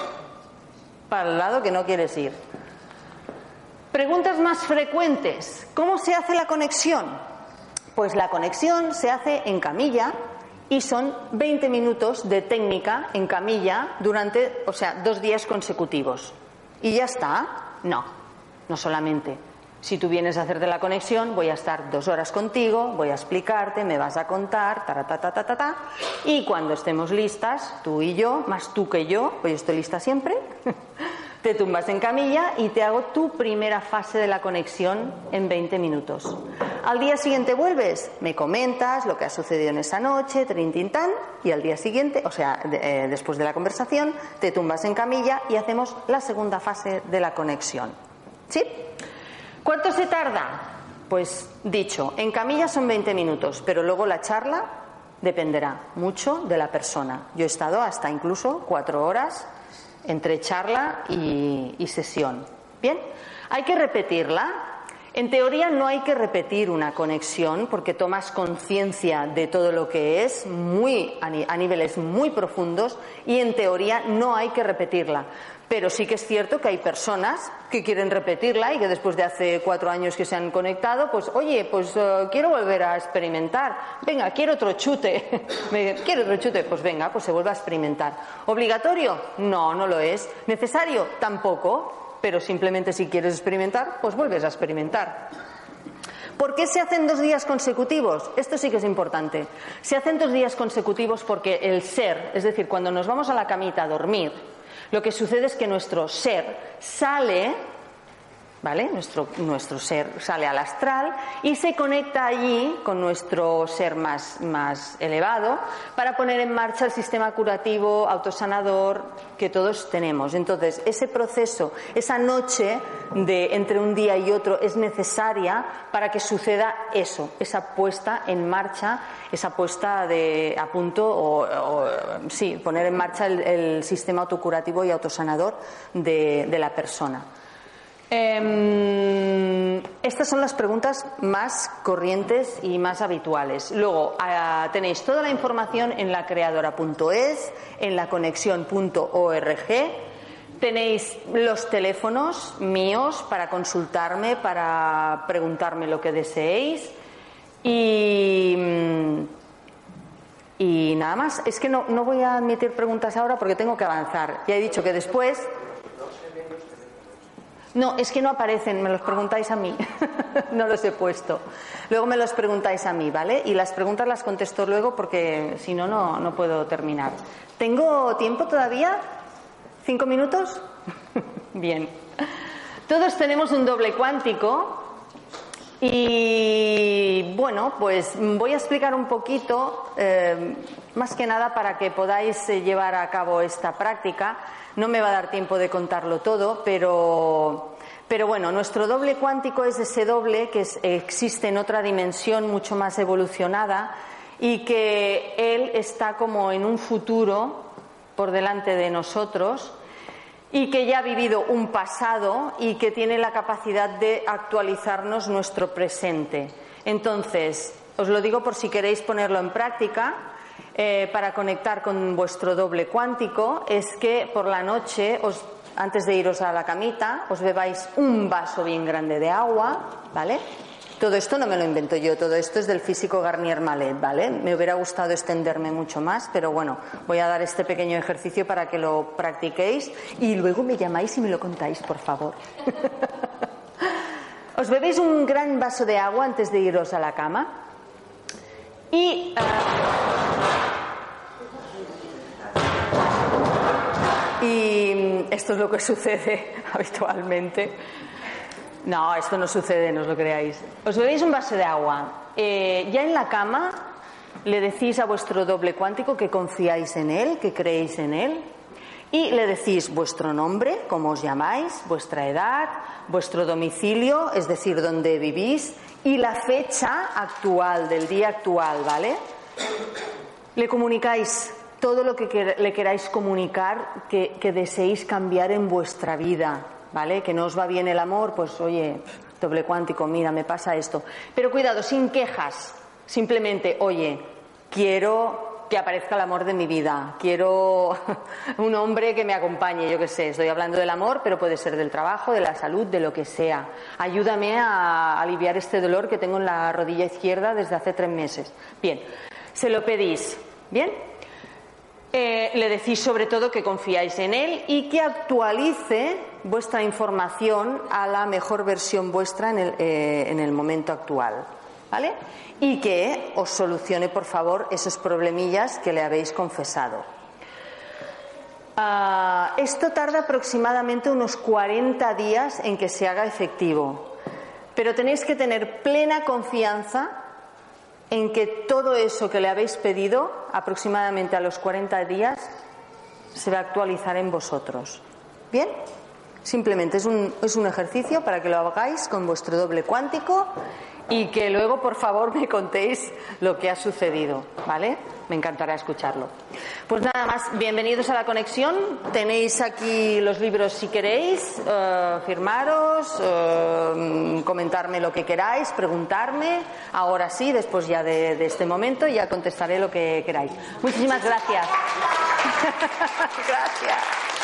para el lado que no quieres ir. Preguntas más frecuentes. ¿Cómo se hace la conexión? Pues la conexión se hace en camilla y son 20 minutos de técnica en camilla durante, o sea, dos días consecutivos. ¿Y ya está? No, no solamente. Si tú vienes a hacerte la conexión, voy a estar dos horas contigo, voy a explicarte, me vas a contar, ta, ta, ta, ta, ta, ta. Y cuando estemos listas, tú y yo, más tú que yo, pues yo estoy lista siempre, te tumbas en camilla y te hago tu primera fase de la conexión en 20 minutos. Al día siguiente vuelves, me comentas lo que ha sucedido en esa noche, trin, y al día siguiente, o sea, eh, después de la conversación, te tumbas en camilla y hacemos la segunda fase de la conexión. ¿Sí? ¿Cuánto se tarda? Pues dicho, en camilla son 20 minutos, pero luego la charla dependerá mucho de la persona. Yo he estado hasta incluso cuatro horas entre charla y, y sesión. Bien, hay que repetirla en teoría no hay que repetir una conexión porque tomas conciencia de todo lo que es muy a niveles muy profundos y en teoría no hay que repetirla. Pero sí que es cierto que hay personas que quieren repetirla y que después de hace cuatro años que se han conectado, pues oye, pues eh, quiero volver a experimentar. Venga, quiero otro chute. quiero otro chute. Pues venga, pues se vuelve a experimentar. ¿Obligatorio? No, no lo es. ¿Necesario? Tampoco pero simplemente si quieres experimentar, pues vuelves a experimentar. ¿Por qué se hacen dos días consecutivos? Esto sí que es importante. Se hacen dos días consecutivos porque el ser, es decir, cuando nos vamos a la camita a dormir, lo que sucede es que nuestro ser sale ¿vale? Nuestro, ser sale al astral y se conecta allí con nuestro ser más, elevado para poner en marcha el sistema curativo, autosanador que todos tenemos. Entonces, ese proceso, esa noche de entre un día y otro es necesaria para que suceda eso, esa puesta en marcha, esa puesta de, a punto o, sí, poner en marcha el, sistema autocurativo y autosanador de la persona. Em, estas son las preguntas más corrientes y más habituales. Luego ah, tenéis toda la información en la creadora.es, en la conexión.org. Tenéis los teléfonos míos para consultarme, para preguntarme lo que deseéis. Y, mm, y nada más. Es que no, no voy a admitir preguntas ahora porque tengo que avanzar. Ya he dicho que después no, es que no aparecen, me los preguntáis a mí. no los he puesto. Luego me los preguntáis a mí, ¿vale? Y las preguntas las contesto luego porque si no, no puedo terminar. ¿Tengo tiempo todavía? ¿Cinco minutos? Bien. Todos tenemos un doble cuántico y bueno, pues voy a explicar un poquito, eh, más que nada para que podáis eh, llevar a cabo esta práctica. No me va a dar tiempo de contarlo todo, pero, pero bueno, nuestro doble cuántico es ese doble que existe en otra dimensión mucho más evolucionada y que él está como en un futuro por delante de nosotros y que ya ha vivido un pasado y que tiene la capacidad de actualizarnos nuestro presente. Entonces, os lo digo por si queréis ponerlo en práctica, eh, para conectar con vuestro doble cuántico es que por la noche, antes de iros a la camita, os bebáis un vaso bien grande de agua, ¿vale? Todo esto no me lo invento yo, todo esto es del físico Garnier Malet, ¿vale? Me hubiera gustado extenderme mucho más, pero bueno, voy a dar este pequeño ejercicio para que lo practiquéis y luego me llamáis y me lo contáis, por favor. os bebéis un gran vaso de agua antes de iros a la cama y. y esto es lo que sucede habitualmente. No, esto no sucede, no os lo creáis. Os bebéis un vaso de agua. Eh, ya en la cama le decís a vuestro doble cuántico que confiáis en él, que creéis en él. Y le decís vuestro nombre, cómo os llamáis, vuestra edad, vuestro domicilio, es decir, dónde vivís, y la fecha actual, del día actual, ¿vale? Le comunicáis todo lo que le queráis comunicar que, que deseéis cambiar en vuestra vida, ¿vale? Que no os va bien el amor, pues oye, doble cuántico, mira, me pasa esto. Pero cuidado, sin quejas, simplemente, oye, quiero que aparezca el amor de mi vida. Quiero un hombre que me acompañe, yo qué sé, estoy hablando del amor, pero puede ser del trabajo, de la salud, de lo que sea. Ayúdame a aliviar este dolor que tengo en la rodilla izquierda desde hace tres meses. Bien, se lo pedís. Bien. Eh, le decís sobre todo que confiáis en él y que actualice vuestra información a la mejor versión vuestra en el, eh, momento actual. ¿Vale? y que os solucione, por favor, esos problemillas que le habéis confesado. Ah, esto tarda aproximadamente unos 40 días en que se haga efectivo, pero tenéis que tener plena confianza en que todo eso que le habéis pedido, aproximadamente a los 40 días, se va a actualizar en vosotros. ¿Bien? Simplemente es un, es un ejercicio para que lo hagáis con vuestro doble cuántico y que luego, por favor, me contéis lo que ha sucedido, ¿vale? Me encantará escucharlo. Pues nada más, bienvenidos a la conexión. Tenéis aquí los libros si queréis, eh, firmaros, eh, comentarme lo que queráis, preguntarme. Ahora sí, después ya de, de este momento, ya contestaré lo que queráis. Muchísimas gracias. gracias.